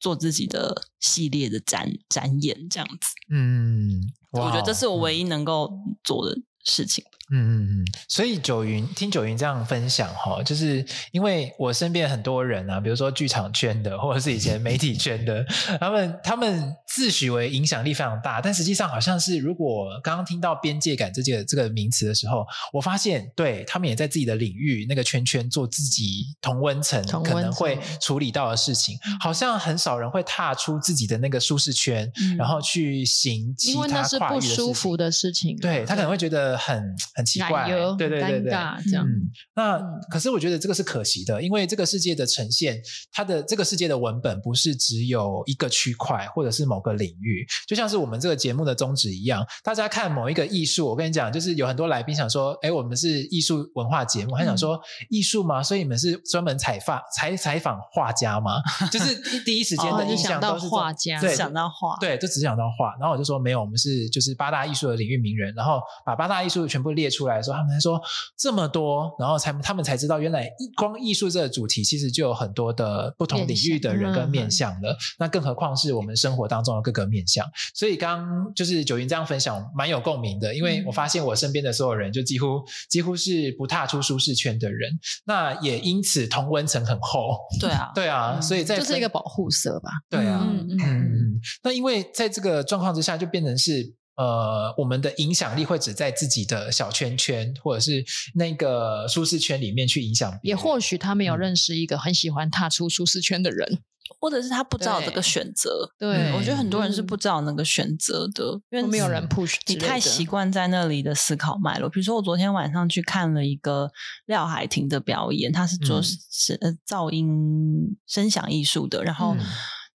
做自己的系列的展展演这样子。嗯，我觉得这是我唯一能够做的事情。嗯嗯嗯，所以九云听九云这样分享哈，就是因为我身边很多人啊，比如说剧场圈的，或者是以前媒体圈的，他们他们自诩为影响力非常大，但实际上好像是如果刚刚听到边界感这个这个名词的时候，我发现对他们也在自己的领域那个圈圈做自己同温层可能会处理到的事情，好像很少人会踏出自己的那个舒适圈，嗯、然后去行其他跨域的事情，因为那是不舒服的事情，对，他可能会觉得很。很奇怪，对对对对，这样。嗯，那可是我觉得这个是可惜的，因为这个世界的呈现，它的这个世界的文本不是只有一个区块或者是某个领域，就像是我们这个节目的宗旨一样。大家看某一个艺术，我跟你讲，就是有很多来宾想说，哎，我们是艺术文化节目，他想说艺术吗？所以你们是专门采访采采访画家吗？就是第一时间的印象都是画家，对，想到画，对，就只想到画。然后我就说没有，我们是就是八大艺术的领域名人，然后把八大艺术全部列。出来的时候，他们才说这么多，然后才他们才知道，原来光艺术这个主题其实就有很多的不同领域的人跟面向了。嗯、那更何况是我们生活当中的各个面向。所以刚就是九云这样分享，蛮有共鸣的，因为我发现我身边的所有人，就几乎几乎是不踏出舒适圈的人，那也因此同温层很厚。对啊，对啊，所以在就是一个保护色吧。对啊，嗯嗯嗯。那因为在这个状况之下，就变成是。呃，我们的影响力会只在自己的小圈圈，或者是那个舒适圈里面去影响别人。也或许他没有认识一个很喜欢踏出舒适圈的人，或者是他不知道这个选择。对，对我觉得很多人是不知道那个选择的，嗯、因为没有人 push。你太习惯在那里的思考脉络。比如说，我昨天晚上去看了一个廖海婷的表演，他是做是呃噪音声响艺术的，然后。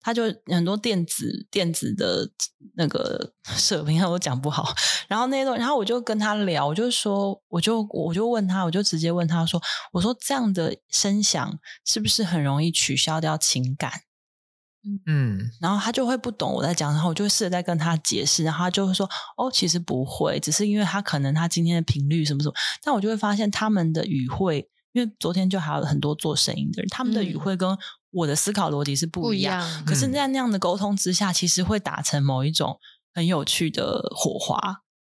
嗯他就很多电子电子的那个设备，我讲不好。然后那段，然后我就跟他聊，我就说，我就我就问他，我就直接问他说：“我说这样的声响是不是很容易取消掉情感？”嗯，然后他就会不懂我在讲，然后我就会试着在跟他解释，然后他就会说：“哦，其实不会，只是因为他可能他今天的频率什么什么。”但我就会发现他们的语汇，因为昨天就还有很多做声音的人，他们的语汇跟。我的思考逻辑是不一样，一样，可是，在那样的沟通之下，嗯、其实会打成某一种很有趣的火花。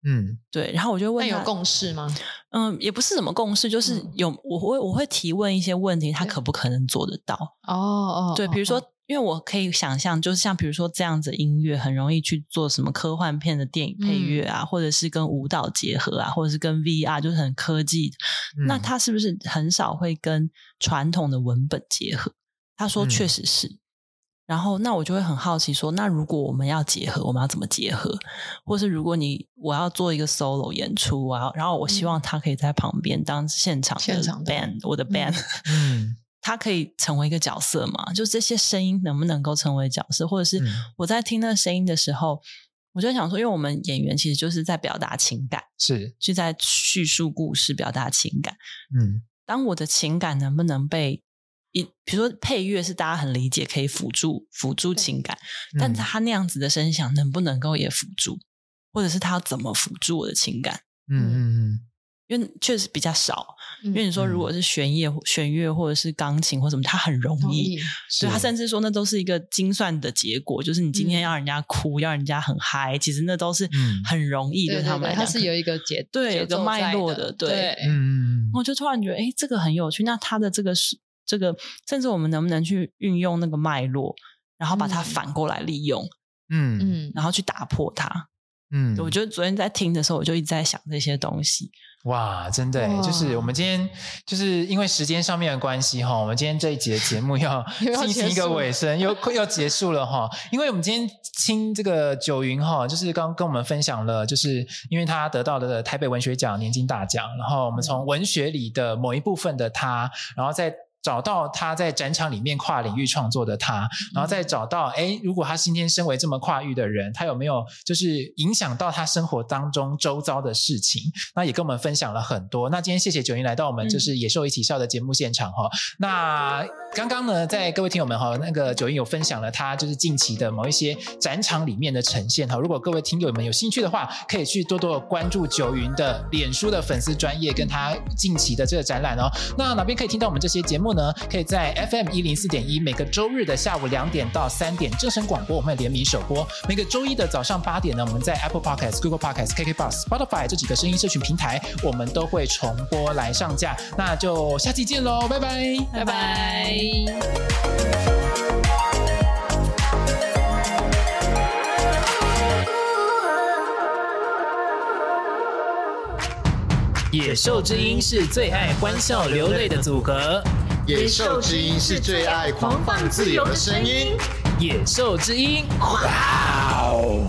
嗯，对。然后我就问他，那有共识吗？嗯，也不是什么共识，就是有、嗯、我会我会提问一些问题，他可不可能做得到？哦哦，对，比如说，因为我可以想象，就是像比如说这样子音乐，很容易去做什么科幻片的电影配乐啊，嗯、或者是跟舞蹈结合啊，或者是跟 VR，就是很科技。嗯、那他是不是很少会跟传统的文本结合？他说：“确实是。嗯”然后，那我就会很好奇说：“那如果我们要结合，我们要怎么结合？或是如果你我要做一个 solo 演出啊，然后我希望他可以在旁边当现场的 band，现场的我的 band，嗯，他可以成为一个角色嘛？就这些声音能不能够成为角色？或者是我在听那个声音的时候，我就想说，因为我们演员其实就是在表达情感，是就在叙述故事，表达情感。嗯，当我的情感能不能被一，比如说配乐是大家很理解，可以辅助辅助情感，但他那样子的声响能不能够也辅助，嗯、或者是他要怎么辅助我的情感？嗯嗯嗯，因为确实比较少。嗯、因为你说如果是弦乐、弦乐或者是钢琴或什么，它很容易。所以，他甚至说那都是一个精算的结果，就是你今天要人家哭，嗯、要人家很嗨，其实那都是很容易对。他们它是有一个节对有个脉络的，对。嗯嗯，我就突然觉得，哎，这个很有趣。那他的这个是。这个甚至我们能不能去运用那个脉络，然后把它反过来利用，嗯嗯，然后去打破它，嗯，我觉得昨天在听的时候，我就一直在想这些东西。哇，真的，就是我们今天就是因为时间上面的关系哈，我们今天这一集的节目 要进行一个尾声，又要结束了哈。因为我们今天听这个九云哈，就是刚跟我们分享了，就是因为他得到了台北文学奖年金大奖，然后我们从文学里的某一部分的他，然后再。找到他在展场里面跨领域创作的他，然后再找到哎，如果他今天身为这么跨域的人，他有没有就是影响到他生活当中周遭的事情？那也跟我们分享了很多。那今天谢谢九云来到我们就是野兽一起笑的节目现场哈。嗯、那刚刚呢，在各位听友们哈，那个九云有分享了他就是近期的某一些展场里面的呈现哈。如果各位听友们有兴趣的话，可以去多多关注九云的脸书的粉丝专业，跟他近期的这个展览哦。那哪边可以听到我们这些节目呢？可以在 FM 一零四点一，每个周日的下午两点到三点正声广播，我们会联名首播；每个周一的早上八点呢，我们在 Apple Podcast、Google Podcast、KKBox、Spotify 这几个声音社群平台，我们都会重播来上架。那就下期见喽，拜拜，拜拜。野兽之音是最爱欢笑流泪的组合。野兽之音是最爱狂放自由的声音。野兽之音，哇哦！